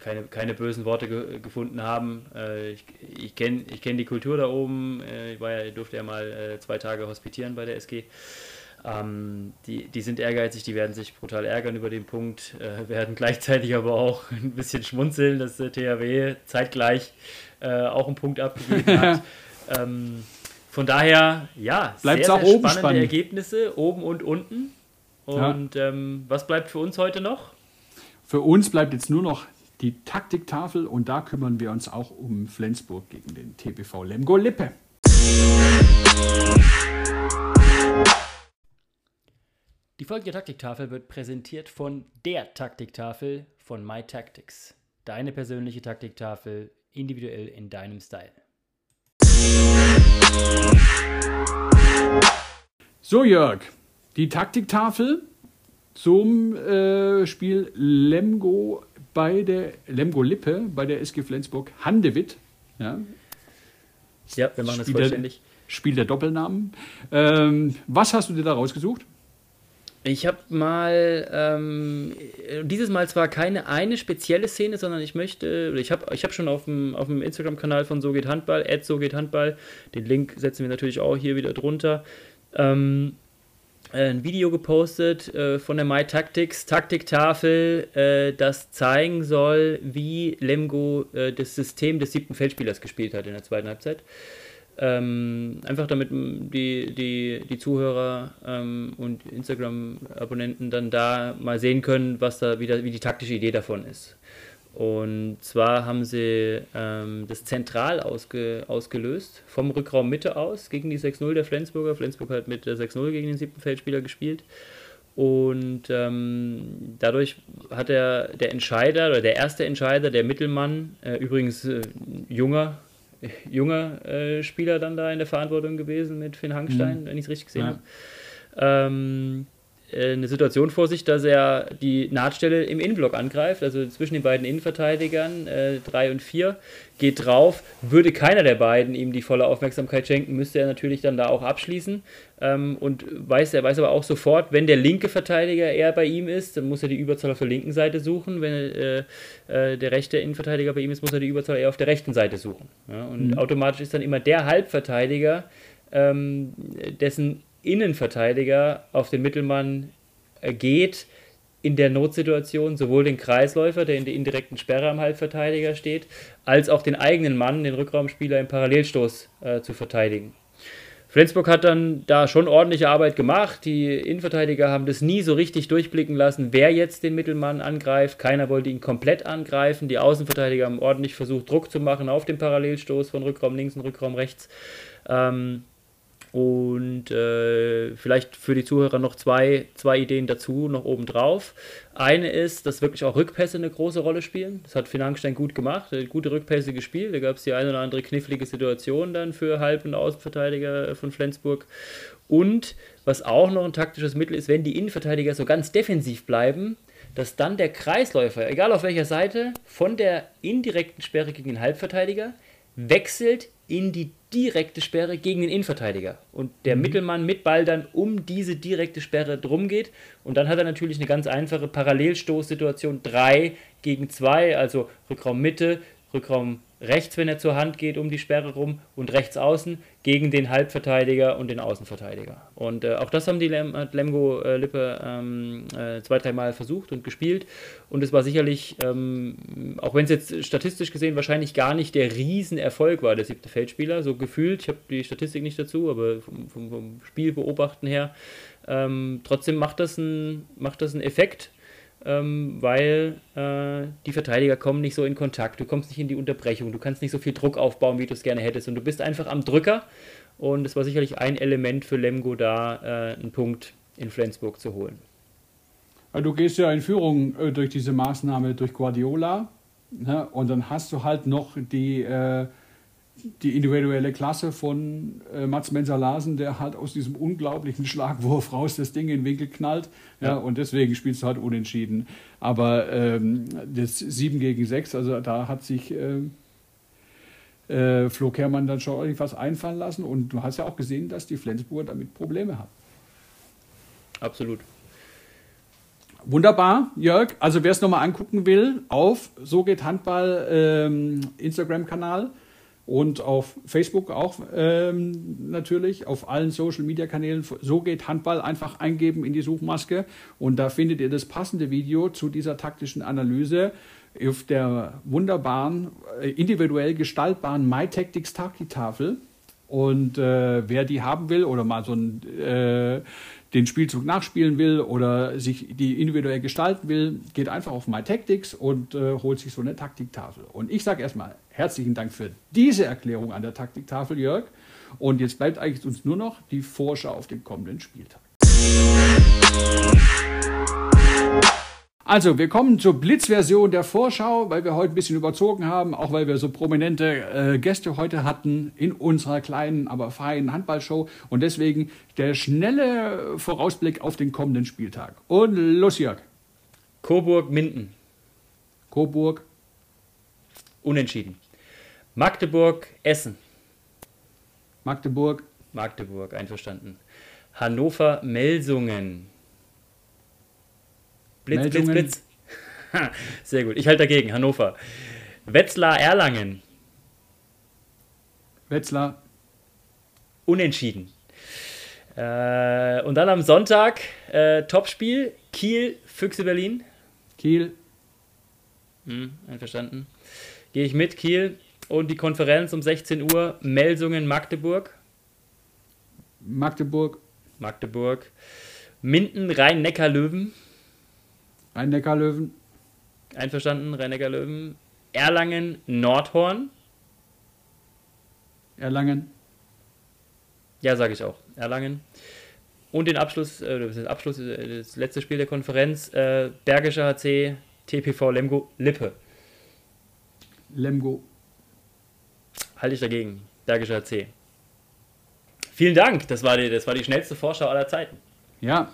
keine, keine bösen Worte ge gefunden haben. Äh, ich ich kenne ich kenn die Kultur da oben. Äh, ich war ja, durfte ja mal äh, zwei Tage hospitieren bei der SG. Ähm, die, die sind ehrgeizig, die werden sich brutal ärgern über den Punkt, äh, werden gleichzeitig aber auch ein bisschen schmunzeln, dass der THW zeitgleich äh, auch einen Punkt abgegeben hat. ähm, von daher, ja, Bleibt's sehr, auch sehr oben spannende spannend. Ergebnisse, oben und unten. Und ähm, was bleibt für uns heute noch? Für uns bleibt jetzt nur noch die Taktiktafel und da kümmern wir uns auch um Flensburg gegen den TBV Lemgo Lippe. Die folgende Taktiktafel wird präsentiert von der Taktiktafel von MyTactics. Deine persönliche Taktiktafel, individuell in deinem Style. So, Jörg, die Taktiktafel zum äh, Spiel Lemgo bei der Lemgo Lippe bei der SG Flensburg Handewitt. Ja, Ja, wir machen das Spiel der- vollständig. Spiel der Doppelnamen. Ähm, was hast du dir da rausgesucht? Ich habe mal ähm, dieses Mal zwar keine eine spezielle Szene, sondern ich möchte, ich habe ich hab schon auf dem, auf dem Instagram-Kanal von So geht Handball, so geht Handball, den Link setzen wir natürlich auch hier wieder drunter, ähm, ein Video gepostet äh, von der MyTactics Taktiktafel, äh, das zeigen soll, wie Lemgo äh, das System des siebten Feldspielers gespielt hat in der zweiten Halbzeit. Ähm, einfach damit die, die, die Zuhörer ähm, und Instagram-Abonnenten dann da mal sehen können, was da wieder, wie die taktische Idee davon ist. Und zwar haben sie ähm, das zentral ausge, ausgelöst, vom Rückraum Mitte aus, gegen die 6-0 der Flensburger. Flensburg hat mit der 6-0 gegen den siebten Feldspieler gespielt. Und ähm, dadurch hat er der Entscheider oder der erste Entscheider, der Mittelmann, äh, übrigens äh, junger, junger äh, Spieler dann da in der Verantwortung gewesen mit Finn Hangstein, wenn ich es richtig gesehen Ja. habe. Ähm, äh, eine Situation vor sich, dass er die Nahtstelle im Innenblock angreift, also zwischen den beiden Innenverteidigern, 3 und 4, geht drauf. Würde keiner der beiden ihm die volle Aufmerksamkeit schenken, müsste er natürlich dann da auch abschließen. Ähm, und weiß, er weiß aber auch sofort, wenn der linke Verteidiger eher bei ihm ist, dann muss er die Überzahl auf der linken Seite suchen. Wenn äh, äh, der rechte Innenverteidiger bei ihm ist, muss er die Überzahl eher auf der rechten Seite suchen. Ja, und Mhm. automatisch ist dann immer der Halbverteidiger, ähm, dessen Innenverteidiger auf den Mittelmann äh, geht, in der Notsituation sowohl den Kreisläufer, der in der indirekten Sperre am Halbverteidiger steht, als auch den eigenen Mann, den Rückraumspieler im Parallelstoß äh, zu verteidigen. Flensburg hat dann da schon ordentliche Arbeit gemacht. Die Innenverteidiger haben das nie so richtig durchblicken lassen, wer jetzt den Mittelmann angreift. Keiner wollte ihn komplett angreifen. Die Außenverteidiger haben ordentlich versucht, Druck zu machen auf den Parallelstoß von Rückraum links und Rückraum rechts. Ähm, und äh, vielleicht für die Zuhörer noch zwei, zwei Ideen dazu, noch obendrauf. Eine ist, dass wirklich auch Rückpässe eine große Rolle spielen. Das hat Finankenstein gut gemacht, er hat gute Rückpässe gespielt. Da gab es die eine oder andere knifflige Situation dann für Halb- und Außenverteidiger von Flensburg. Und was auch noch ein taktisches Mittel ist, wenn die Innenverteidiger so ganz defensiv bleiben, dass dann der Kreisläufer, egal auf welcher Seite, von der indirekten Sperre gegen den Halbverteidiger wechselt in die direkte Sperre gegen den Innenverteidiger. Und der mhm. Mittelmann mit Ball dann um diese direkte Sperre drum geht. Und dann hat er natürlich eine ganz einfache Parallelstoßsituation 3 gegen 2, also Rückraum Mitte, Rückraum rechts, wenn er zur Hand geht, um die Sperre rum und rechts außen gegen den Halbverteidiger und den Außenverteidiger. Und äh, auch das haben die Lem hat Lemgo äh, Lippe ähm, äh, zwei, dreimal versucht und gespielt. Und es war sicherlich, ähm, auch wenn es jetzt statistisch gesehen wahrscheinlich gar nicht der Riesenerfolg war, der siebte Feldspieler, so gefühlt, ich habe die Statistik nicht dazu, aber vom, vom, vom Spielbeobachten her, ähm, trotzdem macht das, ein, macht das einen Effekt ähm, weil äh, die Verteidiger kommen nicht so in Kontakt, du kommst nicht in die Unterbrechung, du kannst nicht so viel Druck aufbauen, wie du es gerne hättest und du bist einfach am Drücker und es war sicherlich ein Element für Lemgo da, äh, einen Punkt in Flensburg zu holen. Du gehst ja in Führung äh, durch diese Maßnahme durch Guardiola ne? und dann hast du halt noch die äh, die individuelle Klasse von äh, Mats Menser-Larsen, der halt aus diesem unglaublichen Schlagwurf raus das Ding in den Winkel knallt. Ja, ja und deswegen spielst du halt unentschieden. Aber ähm, das 7 gegen 6, also da hat sich äh, äh, Flo Kermann dann schon irgendwas einfallen lassen. Und du hast ja auch gesehen, dass die Flensburger damit Probleme haben. Absolut. Wunderbar, Jörg. Also wer es nochmal angucken will, auf So geht Handball ähm, Instagram-Kanal und auf Facebook auch ähm, natürlich, auf allen Social Media Kanälen. So geht Handball einfach eingeben in die Suchmaske und da findet ihr das passende Video zu dieser taktischen Analyse auf der wunderbaren, äh, individuell gestaltbaren MyTactics Tafel. Und äh, wer die haben will oder mal so ein äh, den Spielzug nachspielen will oder sich die individuell gestalten will, geht einfach auf MyTactics und äh, holt sich so eine Taktiktafel. Und ich sage erstmal herzlichen Dank für diese Erklärung an der Taktiktafel, Jörg. Und jetzt bleibt eigentlich uns nur noch die Vorschau auf den kommenden Spieltag. Also, wir kommen zur Blitzversion der Vorschau, weil wir heute ein bisschen überzogen haben, auch weil wir so prominente äh, Gäste heute hatten in unserer kleinen, aber feinen Handballshow. Und deswegen der schnelle Vorausblick auf den kommenden Spieltag. Und los, Jörg. Coburg, Minden. Coburg. Unentschieden. Magdeburg, Essen. Magdeburg. Magdeburg, einverstanden. Hannover, Blitz, Blitz, Blitz. Sehr gut. Ich halte dagegen. Hannover. Wetzlar, Erlangen. Wetzlar. Unentschieden. Äh, und dann am Sonntag äh, Topspiel. Kiel, Füchse Berlin. Kiel. Hm, einverstanden. Gehe ich mit, Kiel. Und die Konferenz um 16 Uhr, Melsungen, Magdeburg. Magdeburg. Magdeburg. Minden, Rhein-Neckar-Löwen. Rhein-Neckar-Löwen. Einverstanden, Rhein-Neckar-Löwen. Erlangen, Nordhorn. Erlangen. Ja, sage ich auch. Erlangen. Und den Abschluss, äh, das Abschluss, äh, das letzte Spiel der Konferenz, äh, Bergischer HC, TPV Lemgo, Lippe. Lemgo. Halte ich dagegen. Bergischer HC. Vielen Dank, das war, die, das war die schnellste Vorschau aller Zeiten. Ja,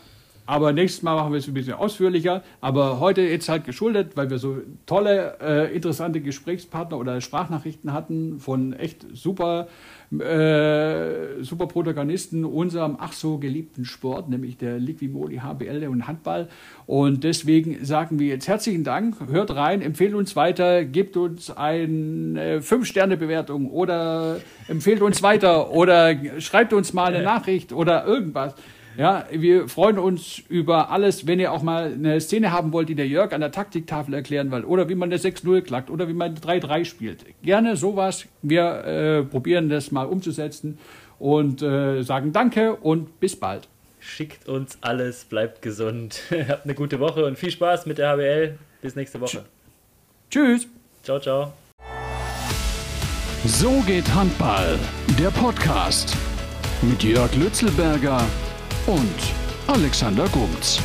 aber nächstes Mal machen wir es ein bisschen ausführlicher. Aber heute jetzt halt geschuldet, weil wir so tolle, äh, interessante Gesprächspartner oder Sprachnachrichten hatten von echt super, äh, super Protagonisten unserem ach so geliebten Sport, nämlich der Liquimoli HBL und Handball. Und deswegen sagen wir jetzt herzlichen Dank. Hört rein, empfehlt uns weiter, gebt uns eine 5-Sterne-Bewertung oder empfehlt uns weiter oder schreibt uns mal eine Nachricht oder irgendwas. Ja, wir freuen uns über alles, wenn ihr auch mal eine Szene haben wollt, die der Jörg an der Taktiktafel erklären will. Oder wie man eine 6-0 klackt oder wie man 3-3 spielt. Gerne sowas. Wir äh, probieren das mal umzusetzen und äh, sagen Danke und bis bald. Schickt uns alles, bleibt gesund. Habt eine gute Woche und viel Spaß mit der HBL. Bis nächste Woche. Tschüss. Ciao, ciao. So geht Handball. Der Podcast mit Jörg Lützelberger und Alexander Gumz.